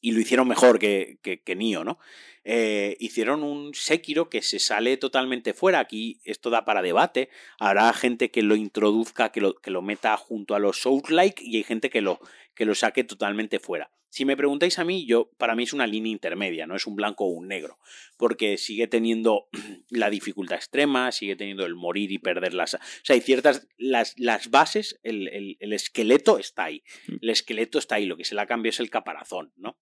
Y lo hicieron mejor que, que, que Nioh, ¿no? Eh, hicieron un Sekiro que se sale totalmente fuera. Aquí esto da para debate. Habrá gente que lo introduzca, que lo, que lo meta junto a los Souls-like y hay gente que lo, que lo saque totalmente fuera. Si me preguntáis a mí, yo para mí es una línea intermedia, no es un blanco o un negro, porque sigue teniendo la dificultad extrema, sigue teniendo el morir y perder las... O sea, hay ciertas... Las, las bases, el, el, el esqueleto está ahí. El esqueleto está ahí, lo que se le ha cambiado es el caparazón, ¿no?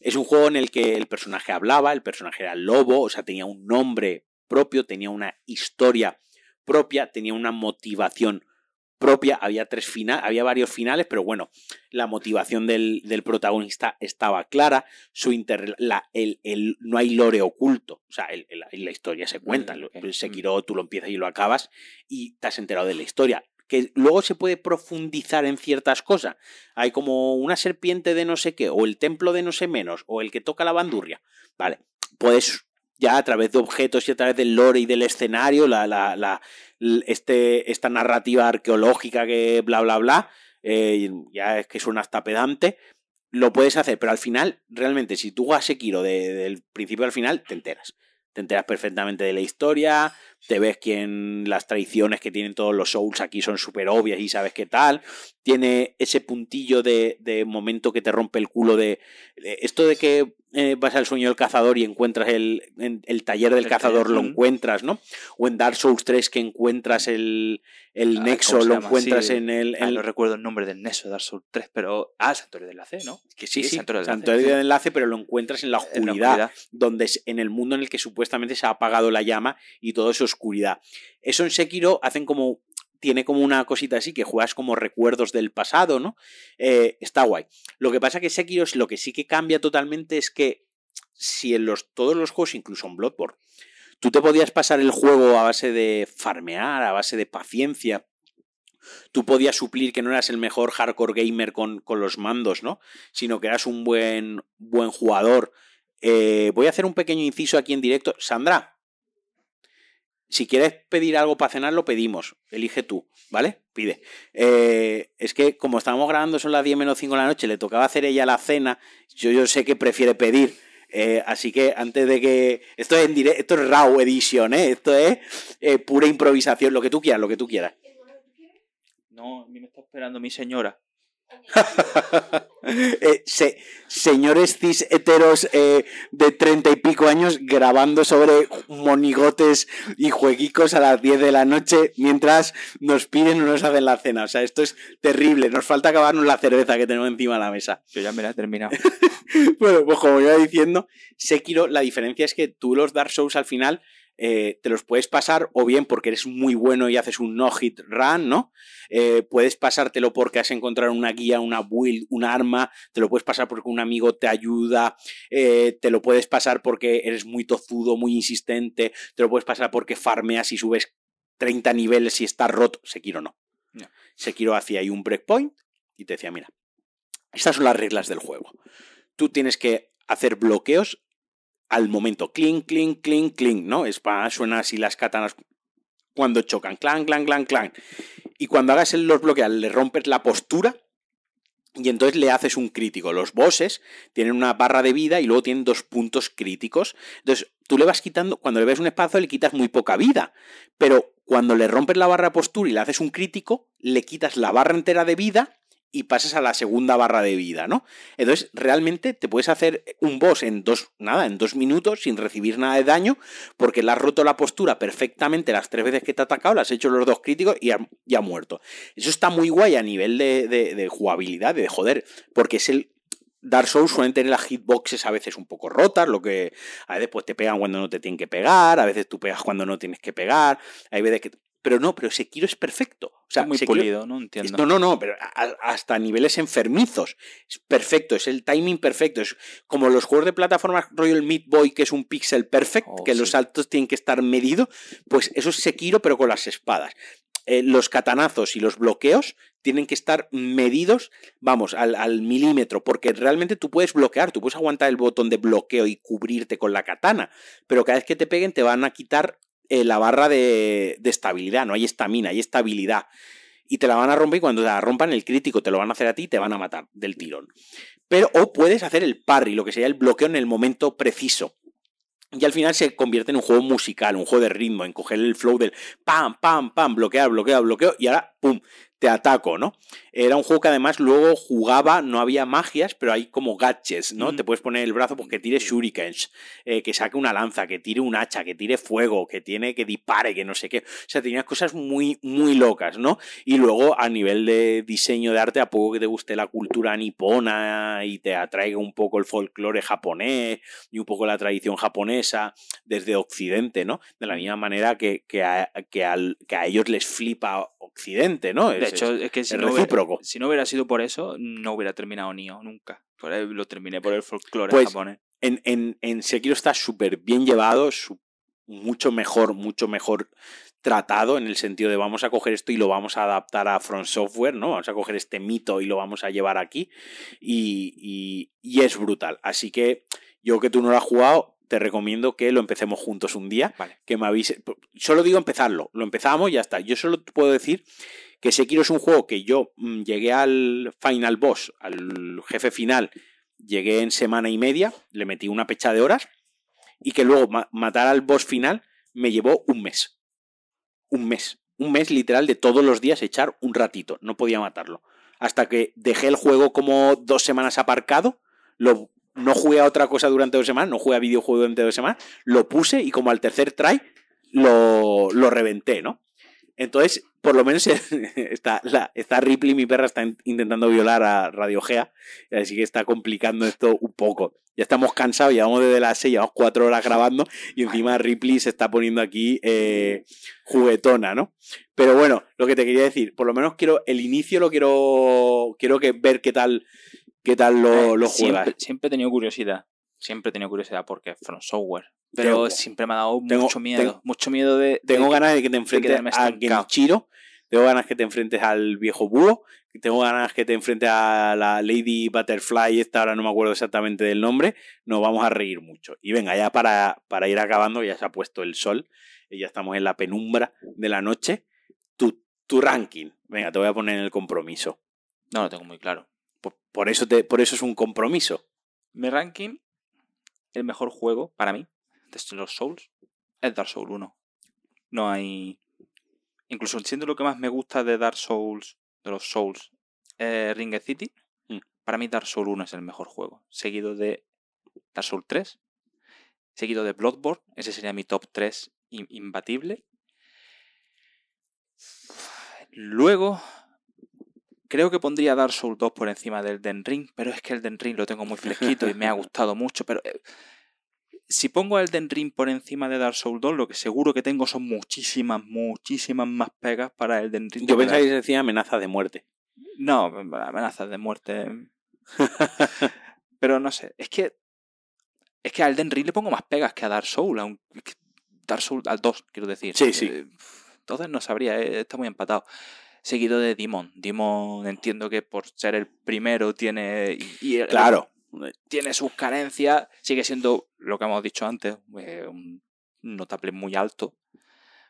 Es un juego en el que el personaje hablaba, el personaje era el lobo, o sea, tenía un nombre propio, tenía una historia propia, tenía una motivación propia, había tres finales, había varios finales, pero bueno, la motivación del, del protagonista estaba clara, su inter, la, el, el, no hay lore oculto, o sea, el, el, la historia se cuenta, ok. el Sekiro tú lo empiezas y lo acabas y te has enterado de la historia. Que luego se puede profundizar en ciertas cosas. Hay como una serpiente de no sé qué, o el templo de no sé menos, o el que toca la bandurria. Vale, puedes ya a través de objetos y a través del lore y del escenario, la, la, la, este, esta narrativa arqueológica que bla, bla, bla, eh, ya es que suena hasta pedante, lo puedes hacer, pero al final, realmente, si tú juegas Sekiro de, del principio al final, te enteras. Te enteras perfectamente de la historia, te ves quién las traiciones que tienen todos los Souls aquí son súper obvias y sabes qué tal. Tiene ese puntillo de, de, momento que te rompe el culo de, de esto de que eh, vas al sueño del cazador y encuentras el, en, el taller del El cazador, taller, lo encuentras, ¿no? O en Dark Souls 3 que encuentras el, el Ah, nexo, ¿cómo se lo encuentras Sí. en el... Ah, no recuerdo el nombre del Neso de Dark Souls 3, pero. Ah, Santuario de Enlace, ¿no? que sí, sí, Santuario del santuario Enlace. del enlace, pero lo encuentras en la En la oscuridad, oscuridad. donde es en el mundo en el que supuestamente se ha apagado la llama y todo es oscuridad. Eso en Sekiro hacen como tiene como una cosita así que juegas como recuerdos del pasado, ¿no? Eh, está guay. Lo que pasa que Sekiro lo que sí que cambia totalmente es que si en los todos los juegos, incluso en Bloodborne, tú te podías pasar el juego a base de farmear, a base de paciencia. Tú podías suplir que no eras el mejor hardcore gamer con, con los mandos, ¿no? Sino que eras un buen, buen jugador. Eh, voy a hacer un pequeño inciso aquí en directo. Sandra, si quieres pedir algo para cenar, lo pedimos. Elige tú, ¿vale? Pide. Eh, es que como estábamos grabando, son las 10 menos 5 de la noche, le tocaba hacer ella la cena. Yo, yo sé que prefiere pedir. Eh, así que antes de que. Esto es en directo, esto es RAW Edition, ¿eh? Esto es eh, pura improvisación, lo que tú quieras, lo que tú quieras. No, a mí me está esperando mi señora. Eh, se- señores cis heteros eh, de treinta y pico años grabando sobre monigotes y jueguicos a las 10 de la noche mientras nos piden o nos hacen la cena. O sea, esto es terrible. Nos falta acabarnos la cerveza que tenemos encima de la mesa. Yo ya me la he terminado. Bueno, pues como iba diciendo, Sekiro, la diferencia es que tú los Dark Souls al final eh, te los puedes pasar o bien porque eres muy bueno y haces un no-hit run, ¿no? Eh, puedes pasártelo porque has encontrado una guía, una build, un arma, te lo puedes pasar porque un amigo te ayuda, eh, te lo puedes pasar porque eres muy tozudo, muy insistente, te lo puedes pasar porque farmeas y subes 30 niveles y está roto. Sekiro no. Ya. Sekiro hacía ahí un breakpoint y te decía, mira, estas son las reglas del juego. Tú tienes que hacer bloqueos al momento. Clink, clink, clink, clink, ¿no? Es para, suena así las katanas cuando chocan. Clan, clan, clan, clan. Y cuando hagas el- los bloqueos, le rompes la postura y entonces le haces un crítico. Los bosses tienen una barra de vida y luego tienen dos puntos críticos. Entonces tú le vas quitando, cuando le ves un espacio le quitas muy poca vida, pero cuando le rompes la barra de postura y le haces un crítico, le quitas la barra entera de vida y pasas a la segunda barra de vida, ¿no? Entonces, realmente te puedes hacer un boss en dos, nada, en dos minutos sin recibir nada de daño, porque le has roto la postura perfectamente las tres veces que te ha atacado, le has hecho los dos críticos y ha, muerto. Eso está muy guay a nivel de, de- de jugabilidad, de joder, porque es el. Dark Souls suelen tener las hitboxes a veces un poco rotas, lo que a veces pues te pegan cuando no te tienen que pegar, a veces tú pegas cuando no tienes que pegar, hay veces que... Pero no, pero Sekiro es perfecto. O sea, es muy Sekiro- pulido, no entiendo. no, no, no, pero a- hasta niveles enfermizos. Es perfecto, es el timing perfecto. Es como los juegos de plataformas Royal Meat Boy, que es un pixel perfect, Oh, que sí. los saltos tienen que estar medidos. Pues eso es Sekiro, pero con las espadas. Eh, los catanazos y los bloqueos tienen que estar medidos, vamos, al, al milímetro, porque realmente tú puedes bloquear, tú puedes aguantar el botón de bloqueo y cubrirte con la katana, pero cada vez que te peguen te van a quitar eh, la barra de, de estabilidad, no hay estamina, hay estabilidad y te la van a romper y cuando te la rompan el crítico te lo van a hacer a ti y te van a matar del tirón. Pero o puedes hacer el parry, lo que sería el bloqueo en el momento preciso. Y al final se convierte en un juego musical, un juego de ritmo, en coger el flow del pam, pam, pam, bloquear, bloquear, bloqueo y ahora pum, te ataco, ¿no? Era un juego que además luego jugaba, no había magias, pero hay como gadgets, ¿no? Te puedes poner el brazo pues que tire shurikens, eh, que saque una lanza, que tire un hacha, que tire fuego, que tiene que dispare, que no sé qué. O sea, tenía cosas muy, muy locas, ¿no? Y luego a nivel de diseño de arte, a poco que te guste la cultura nipona y te atraiga un poco el folclore japonés y un poco la tradición japonesa desde Occidente, ¿no? De la misma manera que, que, a, que, al- que a ellos les flipa Occidente, ¿no? De hecho, es- que si no, hubiera, si no hubiera sido por eso, no hubiera terminado Nioh nunca. Lo terminé por el folclore Pues, japonés. en, en, en Sekiro está súper bien llevado, su- mucho mejor, mucho mejor tratado en el sentido de vamos a coger esto y lo vamos a adaptar a Front Software, ¿no? Vamos a coger este mito y lo vamos a llevar aquí y, y- y es brutal. Así que yo que tú no lo has jugado, te recomiendo que lo empecemos juntos un día, Vale. que me avise. Solo digo empezarlo, lo empezamos y ya está. Yo solo te puedo decir que Sekiro es un juego que yo mm, llegué al final boss, al jefe final, llegué en semana y media, le metí una pecha de horas y que luego ma- matar al boss final me llevó un mes. Un mes. Un mes literal de todos los días echar un ratito. No podía matarlo. Hasta que dejé el juego como dos semanas aparcado, lo, no jugué a otra cosa durante dos semanas, no jugué a videojuego durante dos semanas, lo puse y como al tercer try lo, lo reventé, ¿no? Entonces, por lo menos está, la, está Ripley, mi perra, está in- intentando violar a Radio Gea, así que está complicando esto un poco. Ya estamos cansados, llevamos desde las 6, llevamos cuatro horas grabando y encima Ripley se está poniendo aquí eh, juguetona, ¿no? Pero bueno, lo que te quería decir, por lo menos quiero, el inicio lo quiero, quiero que ver qué tal, qué tal lo, lo siempre, juegas. siempre he tenido curiosidad. Siempre he tenido curiosidad porque es From Software. Pero Tengo- siempre me ha dado tengo- mucho miedo. tengo- mucho miedo de. Tengo ganas de que te enfrentes a. Genichiro, tengo ganas que te enfrentes al viejo búho, tengo ganas que te enfrentes a la Lady Butterfly, esta ahora no me acuerdo exactamente del nombre, nos vamos a reír mucho. Y venga, ya para, para ir acabando, ya se ha puesto el sol, y ya estamos en la penumbra de la noche. Tu, tu ranking, venga, te voy a poner en el compromiso. No lo tengo muy claro. Por, por eso, te, por eso es un compromiso. Mi ranking, el mejor juego para mí de los Souls es Dark Souls 1. No hay. Incluso siendo lo que más me gusta de Dark Souls, de los Souls, eh, Ring of City, Mm. para mí Dark Souls 1 es el mejor juego. Seguido de Dark Souls 3, seguido de Bloodborne, ese sería mi top 3 im- imbatible. Luego, creo que pondría Dark Souls 2 por encima del Den Ring, pero es que el Den Ring lo tengo muy fresquito y me ha gustado mucho, pero eh, si pongo el Den Ring por encima de Dark Souls 2, lo que seguro que tengo son muchísimas, muchísimas más pegas para el Den Ring. Yo pensaba que se decía amenaza de muerte. No, amenazas de muerte. Pero no sé, es que. Es que al Den Ring le pongo más pegas que a Dark Souls. Dark Souls al 2, quiero decir. Sí, sí. Eh, entonces no sabría, eh, está muy empatado. Seguido de Demon. Demon entiendo que por ser el primero tiene... Y, claro. tiene sus carencias, sigue siendo lo que hemos dicho antes, eh, un notable muy alto.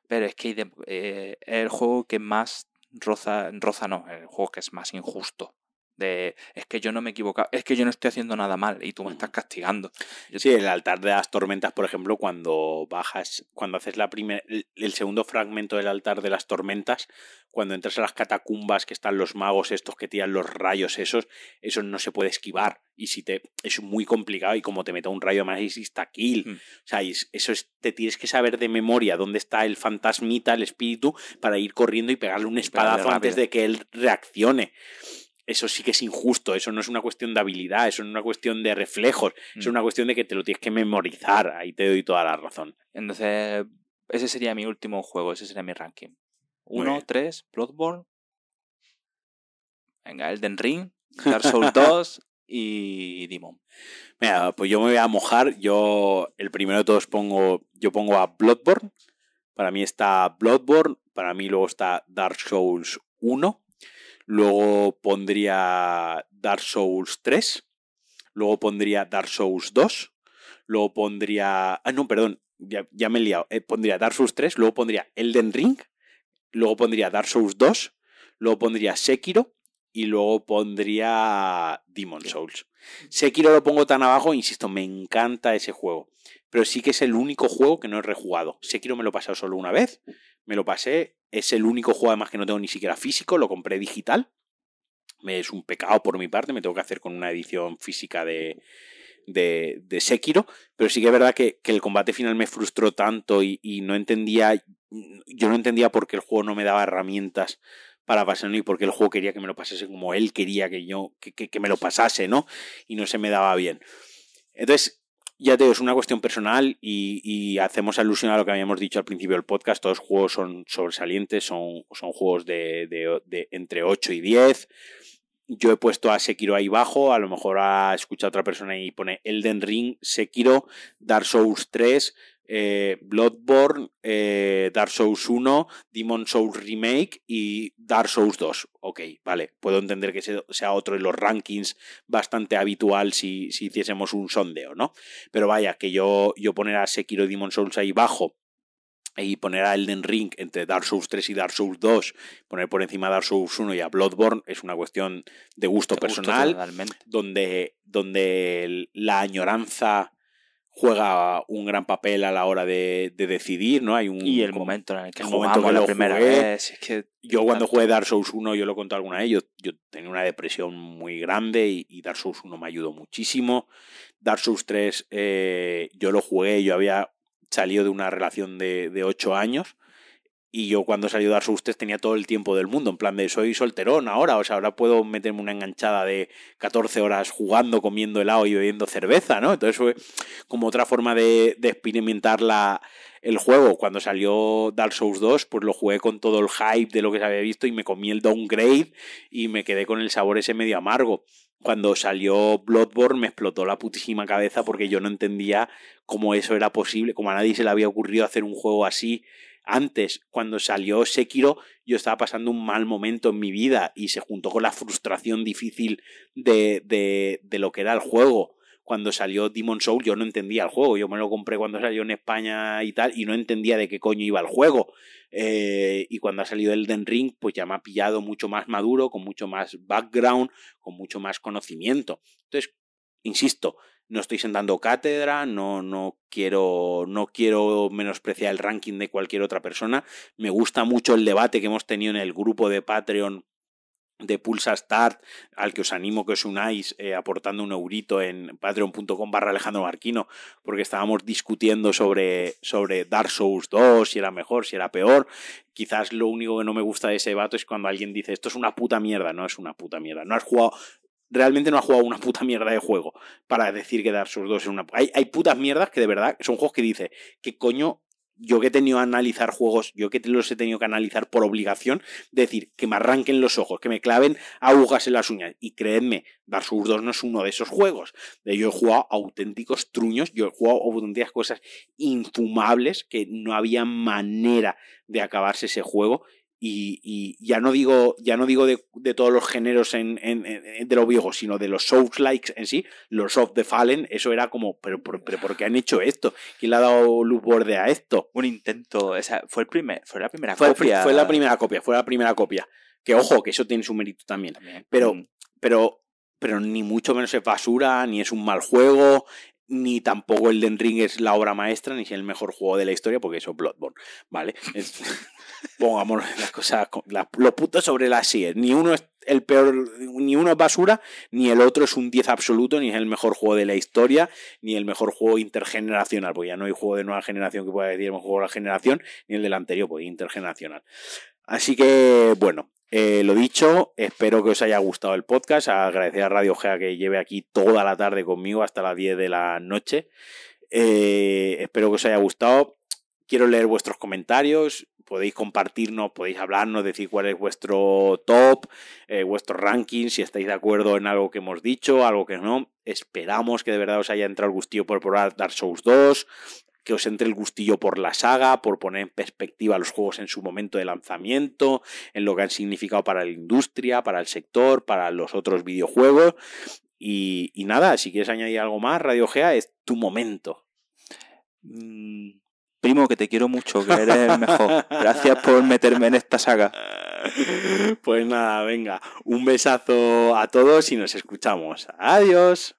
Pero es que es el juego que más roza, roza no, el juego que es más injusto de es que yo no me he equivocado, es que yo no estoy haciendo nada mal y tú me estás castigando. sí, el altar de las tormentas, por ejemplo, cuando bajas, cuando haces la primer, el, segundo fragmento del altar de las tormentas, cuando entras a las catacumbas que están los magos estos que tiran los rayos esos, eso no se puede esquivar y si te es muy complicado y como te meta un rayo más está kill. Hmm. O sea, eso es, te tienes que saber de memoria dónde está el fantasmita, el espíritu para ir corriendo y pegarle un espadazo antes de que él reaccione eso sí que es injusto, eso no es una cuestión de habilidad, eso no es una cuestión de reflejos, es mm. una cuestión de que te lo tienes que memorizar, ahí te doy toda la razón. Entonces, ese sería mi último juego, ese sería mi ranking. Uno, tres, Bloodborne. Venga, Elden Ring, Dark Souls 2 y Demon. Mira, pues yo me voy a mojar, yo el primero de todos pongo, yo pongo a Bloodborne, para mí está Bloodborne, para mí luego está Dark Souls 1, Luego pondría Dark Souls 3. Luego pondría Dark Souls 2. Luego pondría. Ah, no, perdón. Ya, me he liado. Eh, pondría Dark Souls 3. Luego pondría Elden Ring. Luego pondría Dark Souls 2. Luego pondría Sekiro. Y luego pondría Demon Souls. Sekiro lo pongo tan abajo, insisto, me encanta ese juego. Pero sí que es el único juego que no he rejugado. Sekiro me lo he pasado solo una vez. Me lo pasé es el único juego además que no tengo ni siquiera físico, lo compré digital. Es un pecado por mi parte, me tengo que hacer con una edición física de, de, de Sekiro, pero sí que es verdad que, el combate final me frustró tanto y, no entendía, yo no entendía por qué el juego no me daba herramientas para pasarlo y por qué el juego quería que me lo pasase como él quería que yo, que, que me lo pasase, ¿no? Y no se me daba bien. Entonces, ya te digo, es una cuestión personal y, hacemos alusión a lo que habíamos dicho al principio del podcast. Todos los juegos son sobresalientes, son, son juegos de, entre 8 y 10. Yo he puesto a Sekiro ahí bajo, a lo mejor ha escuchado otra persona y pone Elden Ring, Sekiro, Dark Souls 3, eh, Bloodborne, eh, Dark Souls 1, Demon Souls Remake y Dark Souls 2. Ok, vale, puedo entender que sea otro de los rankings bastante habitual si, si hiciésemos un sondeo, ¿no? Pero vaya, que yo, yo poner a Sekiro y Demon Souls ahí bajo y poner a Elden Ring entre Dark Souls 3 y Dark Souls 2, poner por encima a Dark Souls 1 y a Bloodborne es una cuestión de gusto personal, donde, donde la añoranza juega un gran papel a la hora de, decidir, ¿no? Hay un, y el momento en el que, jugamos la primera vez. Es que yo cuando jugué Dark Souls 1, yo lo conté alguna vez, yo, yo tenía una depresión muy grande y, Dark Souls 1 me ayudó muchísimo. Dark Souls 3 eh, yo lo jugué, yo había salido de una relación de, de 8 años y yo cuando salió Dark Souls 3 tenía todo el tiempo del mundo, en plan de soy solterón ahora, o sea, ahora puedo meterme una enganchada de 14 horas jugando, comiendo helado y bebiendo cerveza, ¿no? Entonces fue como otra forma de, experimentar la, el juego. Cuando salió Dark Souls 2, pues lo jugué con todo el hype de lo que se había visto y me comí el downgrade y me quedé con el sabor ese medio amargo. Cuando salió Bloodborne me explotó la putísima cabeza porque yo no entendía cómo eso era posible, como a nadie se le había ocurrido hacer un juego así antes, cuando salió Sekiro, yo estaba pasando un mal momento en mi vida y se juntó con la frustración difícil de, de, de lo que era el juego cuando salió Demon Soul yo no entendía el juego. Yo me lo compré cuando salió en España y tal, y no entendía de qué coño iba el juego. Eh, y cuando ha salido Elden Ring, pues ya me ha pillado mucho más maduro, con mucho más background, con mucho más conocimiento. Entonces, insisto, no estoy sentando cátedra, no, no, quiero, no quiero menospreciar el ranking de cualquier otra persona. Me gusta mucho el debate que hemos tenido en el grupo de Patreon de Pulsa Start, al que os animo que os unáis eh, aportando un eurito en patreon.com Alejandro Marquino, porque estábamos discutiendo sobre, sobre Dark Souls 2, si era mejor, si era peor. Quizás lo único que no me gusta de ese debate es cuando alguien dice esto es una puta mierda, no es una puta mierda. No has jugado, realmente no ha jugado una puta mierda de juego para decir que Dark Souls 2 es una... Hay, hay putas mierdas que de verdad son juegos que dice, ¿qué coño yo que he tenido que analizar juegos, yo que los he tenido que analizar por obligación, decir, que me arranquen los ojos, que me claven agujas en las uñas. Y creedme, Dark Souls 2 no es uno de esos juegos. Yo he jugado auténticos truños, yo he jugado auténticas cosas infumables que no había manera de acabarse ese juego y, ya no digo, ya no digo de, todos los géneros en, de los viejos, sino de los Souls likes en sí, los of the Fallen, eso era como, pero, pero, ¿por qué han hecho esto? ¿Quién le ha dado luz borde a esto? Un intento, fue el primer, fue la primera fue, copia. Fue la primera copia, fue la primera copia. Que ojo, que eso tiene su mérito también. Pero, mm. pero, pero ni mucho menos es basura, ni es un mal juego, ni tampoco el Den Ring es la obra maestra, ni es el mejor juego de la historia, porque eso es Bloodborne, ¿vale? pongamos las cosas, los puntos sobre las sillas. Ni uno es el peor, ni uno es basura, ni el otro es un 10 absoluto, ni es el mejor juego de la historia, ni el mejor juego intergeneracional, porque ya no hay juego de nueva generación que pueda decir el mejor juego de la generación, ni el del anterior, pues intergeneracional. Así que, bueno, eh, lo dicho, espero que os haya gustado el podcast. Agradecer a Radio Gea que lleve aquí toda la tarde conmigo hasta las 10 de la noche. Eh, espero que os haya gustado. Quiero leer vuestros comentarios. Podéis compartirnos, podéis hablarnos, decir cuál es vuestro top, eh, vuestro ranking, si estáis de acuerdo en algo que hemos dicho, algo que no. Esperamos que de verdad os haya entrado el gustillo por probar Dark Souls 2 que os entre el gustillo por la saga, por poner en perspectiva los juegos en su momento de lanzamiento, en lo que han significado para la industria, para el sector, para los otros videojuegos. Y, nada, si quieres añadir algo más, Radio Gea, es tu momento. Mm, Primo, que te quiero mucho, que eres el mejor. Gracias por meterme en esta saga. Pues nada, venga, un besazo a todos y nos escuchamos. Adiós.